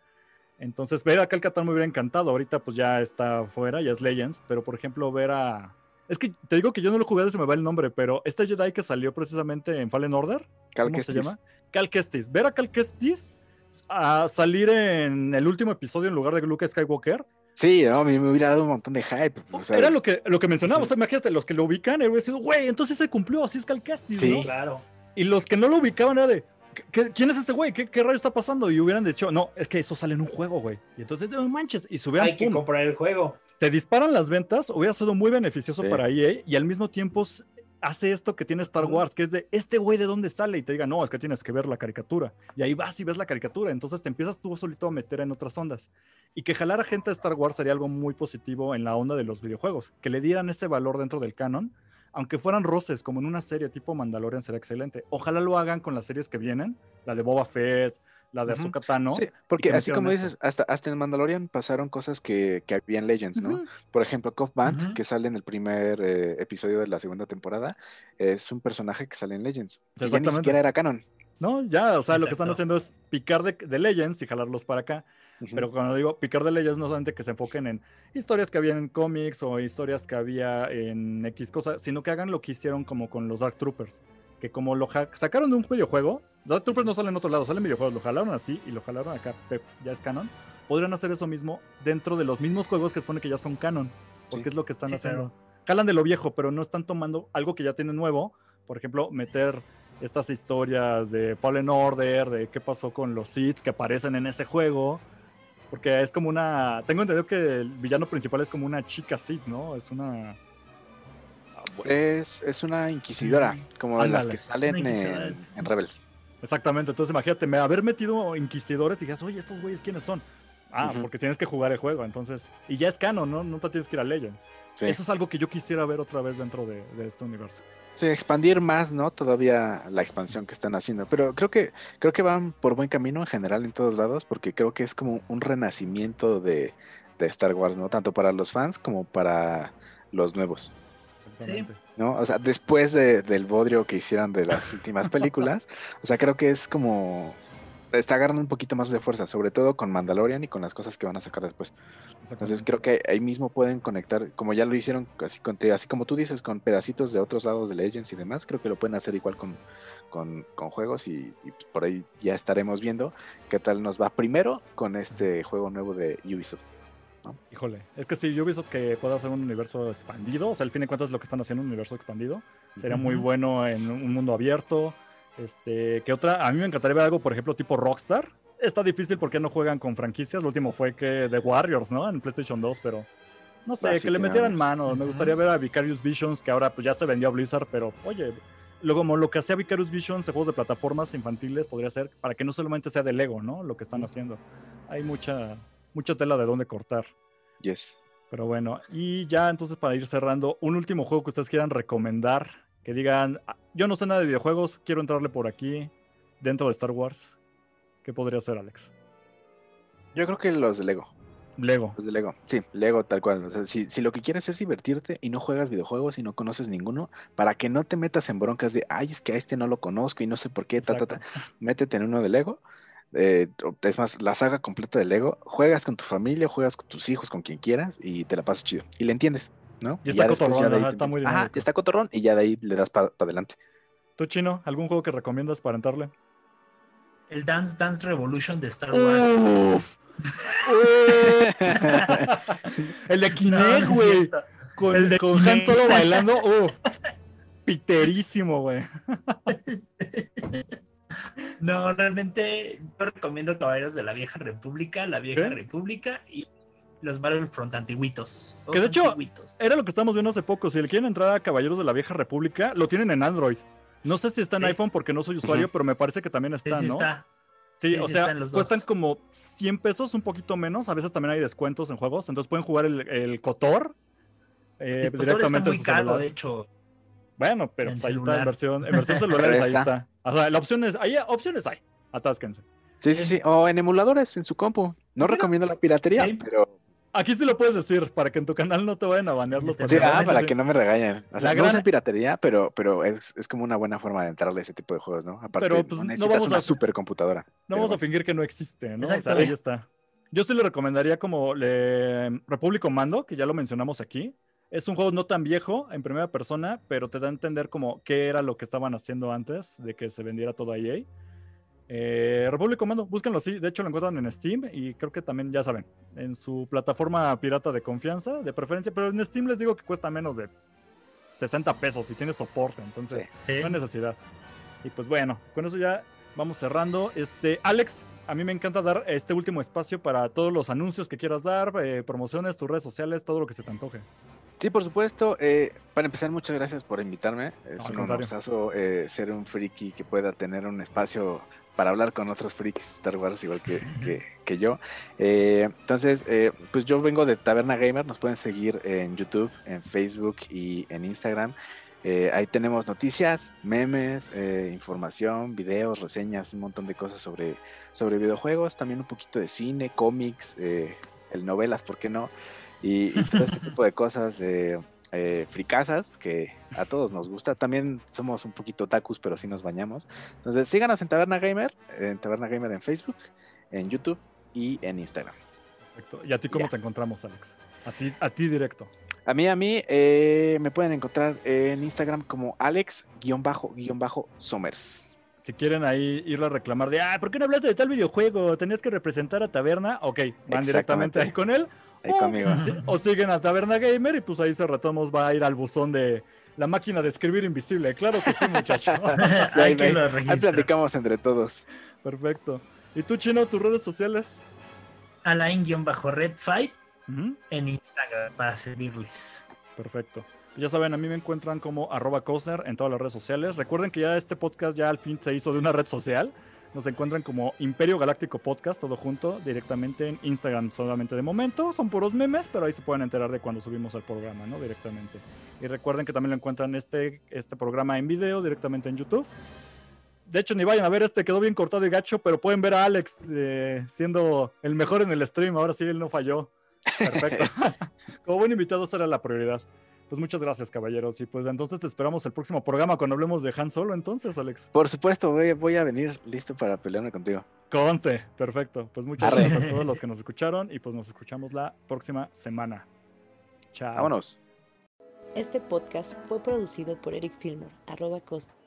Entonces, ver a Kyle Katan me hubiera encantado. Ahorita, pues ya está fuera, ya es Legends, pero por ejemplo, ver a. Es que te digo que yo no lo jugué, se me va el nombre, pero este Jedi que salió precisamente en Fallen Order, ¿cómo se llama? Cal Kestis. Ver a Cal Kestis a salir en el último episodio en lugar de Luke Skywalker. Sí, no, me, me hubiera dado un montón de hype. Era lo que, lo que mencionábamos. imagínate, los que lo ubican, hubiera sido, güey, entonces se cumplió, así es Cal Kestis, sí. claro. Y los que no lo ubicaban era de, ¿quién es ese güey? ¿Qué, ¿Qué, rayo está pasando? Y hubieran dicho, no, es que eso sale en un juego, güey. Y entonces, no manches, y subieran. Hay que comprar el juego. Te disparan las ventas, hubiera sido muy beneficioso para EA y al mismo tiempo hace esto que tiene Star Wars, que es de este güey de dónde sale y te diga, no, es que tienes que ver la caricatura. Y ahí vas y ves la caricatura. Entonces te empiezas tú solito a meter en otras ondas. Y que jalar a gente de Star Wars sería algo muy positivo en la onda de los videojuegos. Que le dieran ese valor dentro del canon. Aunque fueran roces, como en una serie tipo Mandalorian, sería excelente. Ojalá lo hagan con las series que vienen, la de Boba Fett, la de Ahsoka Tano. Sí, porque así como dices, hasta, hasta en Mandalorian pasaron cosas que, que había en Legends, ¿no? Por ejemplo, Cobb Band, que sale en el primer eh, episodio de la segunda temporada, es un personaje que sale en Legends. Que ni siquiera era canon. No, ya, o sea, lo que están haciendo es picar de, de Legends y jalarlos para acá. Pero cuando digo picar de Legends, no solamente que se enfoquen en historias que había en cómics o historias que había en X cosas, sino que hagan lo que hicieron como con los Dark Troopers que como lo sacaron de un videojuego, Dark Troopers no sale en otro lado, salen videojuegos, lo jalaron así y lo jalaron acá, ya es canon. Podrían hacer eso mismo dentro de los mismos juegos que supone que ya son canon, porque es lo que están haciendo. Jalan de lo viejo, pero no están tomando algo que ya tienen nuevo, por ejemplo, meter estas historias de Fallen Order, de qué pasó con los Seeds que aparecen en ese juego. Porque es como una. Tengo entendido que el villano principal es como una chica Sith, ¿no? Es una es, una inquisidora, como las que salen en, Rebels. Exactamente, entonces imagínate, me haber metido inquisidores y dijeras, oye, estos güeyes quiénes son. Ah, porque tienes que jugar el juego, entonces. Y ya es canon, ¿no? No te tienes que ir a Legends. Eso es algo que yo quisiera ver otra vez dentro de, este universo. Sí, expandir más, ¿no? Todavía la expansión que están haciendo. Pero creo que, creo que van por buen camino en general en todos lados, porque creo que es como un renacimiento de, de Star Wars, ¿no? Tanto para los fans como para los nuevos. ¿No? O sea, después del bodrio que hicieron de las últimas <laughs> películas, o sea, creo que es como está agarrando un poquito más de fuerza, sobre todo con Mandalorian y con las cosas que van a sacar después. Entonces creo que ahí mismo pueden conectar, como ya lo hicieron, así, con, así como tú dices, con pedacitos de otros lados de Legends y demás, creo que lo pueden hacer igual con, con, juegos y, y, por ahí ya estaremos viendo qué tal nos va primero con este juego nuevo de Ubisoft. Híjole, es que si yo Ubisoft que pueda hacer un universo expandido, o sea, al fin de cuentas lo que están haciendo un universo expandido, sería muy bueno en un mundo abierto. Este, que otra, a mí me encantaría ver algo, por ejemplo, tipo Rockstar. Está difícil porque no juegan con franquicias. Lo último fue que The Warriors, ¿no? En PlayStation 2, pero no sé, que le metieran mano. Me gustaría ver a Vicarious Visions, que ahora pues ya se vendió a Blizzard, pero oye, lo, como lo que hacía Vicarious Visions en juegos de plataformas infantiles podría ser para que no solamente sea de Lego, ¿no? Lo que están haciendo. Hay mucha, mucha tela de dónde cortar. Yes. Pero bueno, y ya entonces para ir cerrando, un último juego que ustedes quieran recomendar, que digan, ah, yo no sé nada de videojuegos, quiero entrarle por aquí, dentro de Star Wars. ¿Qué podría ser, Alex? Yo creo que los de Lego. Lego. Los de Lego, sí, Lego tal cual. O sea, si, si, lo que quieres es divertirte y no juegas videojuegos y no conoces ninguno, para que no te metas en broncas de, ay, es que a este no lo conozco y no sé por qué, ta, ta, ta, métete en uno de Lego eh, es más, la saga completa de Lego, juegas con tu familia, juegas con tus hijos, con quien quieras y te la pasas chido. Y le entiendes, ¿no? Y, está cotorrón, está muy Ajá, está cotorrón y ya de ahí le das para adelante. ¿Tú, Chino, algún juego que recomiendas para entrarle? El Dance Dance Revolution de Star Wars. <laughs> el de Kinect, güey. con, el de con Han Solo bailando. <laughs> Uh, piterísimo, güey. <laughs> No, realmente yo recomiendo Caballeros de la Vieja República, la Vieja República y los Battlefront antiguitos. Que de hecho, era lo que estábamos viendo hace poco. Si le quieren entrar a Caballeros de la Vieja República, lo tienen en Android. No sé si está en iPhone porque no soy usuario, pero me parece que también está, sí, ¿no? Está. Sí, o sea, cuestan como 100 pesos, un poquito menos. A veces también hay descuentos en juegos. Entonces pueden jugar el, el Cotor. Eh, el directamente está muy caro, de hecho. Bueno, pero ahí está en versión, en versión celulares, ahí está. O sea, la opción es, ahí opciones hay, atásquense. Sí, sí, sí, o en emuladores en su compu. No recomiendo la piratería, pero Aquí sí lo puedes decir, para que en tu canal no te vayan a banear los sí, ah, para que no me regañen. O sea, no es piratería, pero, pero es, es, como una buena forma de entrarle a ese tipo de juegos, ¿no? Aparte, pero, pues, no, vamos una a... supercomputadora. No vamos a fingir que no existe, ¿no? O sea, ahí está. Yo sí le recomendaría como le... Repúblico Mando, que ya lo mencionamos aquí. Es un juego no tan viejo en primera persona, pero te da a entender como qué era lo que estaban haciendo antes de que se vendiera todo a EA. Eh, Repúblico Mando, búsquenlo así. De hecho, lo encuentran en Steam y creo que también, ya saben, en su plataforma pirata de confianza, de preferencia. Pero en Steam les digo que cuesta menos de 60 pesos y tiene soporte. Entonces, no hay necesidad. Y pues bueno, con eso ya vamos cerrando. Este, Alex, a mí me encanta dar este último espacio para todos los anuncios que quieras dar, eh, promociones, tus redes sociales, todo lo que se te antoje. Sí, por supuesto. Eh, para empezar, muchas gracias por invitarme. Es un honorazo eh, ser un friki que pueda tener un espacio para hablar con otros frikis de Star Wars igual que, <laughs> que, yo. entonces, pues yo vengo de Taberna Gamer. Nos pueden seguir en YouTube, en Facebook y en Instagram. Eh, ahí tenemos noticias, memes, eh, información, videos, reseñas, un montón de cosas sobre, sobre videojuegos, también un poquito de cine, cómics, eh, el novelas, ¿por qué no? Y, todo este tipo de cosas fricasas que a todos nos gusta. También somos un poquito tacos, pero sí nos bañamos. Entonces síganos en Taberna Gamer, en Taberna Gamer en Facebook, en YouTube y en Instagram. Perfecto. ¿Y a ti cómo te encontramos, Alex? Así, a ti directo. A mí, a mí, eh, me pueden encontrar en Instagram como Alex-Somers. Si quieren ahí ir a reclamar de, ah, ¿por qué no hablaste de tal videojuego? Tenías que representar a Taberna. Ok, van directamente ahí con él. Ahí o, conmigo. o siguen a Taberna Gamer y pues ahí se retomos, va a ir al buzón de la máquina de escribir invisible. Claro que sí, muchacho. <laughs> <laughs> ahí, ahí platicamos entre todos. Perfecto. ¿Y tú, Chino, tus redes sociales? Alain-Red5 en Instagram para servirles. Perfecto. Ya saben, a mí me encuentran como arroba en todas las redes sociales. Recuerden que ya este podcast ya al fin se hizo de una red social. Nos encuentran como Imperio Galáctico Podcast, todo junto, directamente en Instagram solamente de momento. Son puros memes, pero ahí se pueden enterar de cuando subimos el programa, ¿no? Directamente. Y recuerden que también lo encuentran este, este programa en video directamente en YouTube. De hecho, ni vayan a ver este, quedó bien cortado y gacho, pero pueden ver a Alex eh, siendo el mejor en el stream. Ahora sí, él no falló. Perfecto. <laughs> <laughs> Como buen invitado, será la prioridad. Pues muchas gracias, caballeros. Y pues entonces te esperamos el próximo programa cuando hablemos de Han Solo, entonces, Alex. Por supuesto, voy, a venir listo para pelearme contigo. Conste, perfecto. Pues muchas gracias a todos los que nos escucharon y pues nos escuchamos la próxima semana. Chao. Vámonos. Este podcast fue producido por Eric Filmer, arroba costa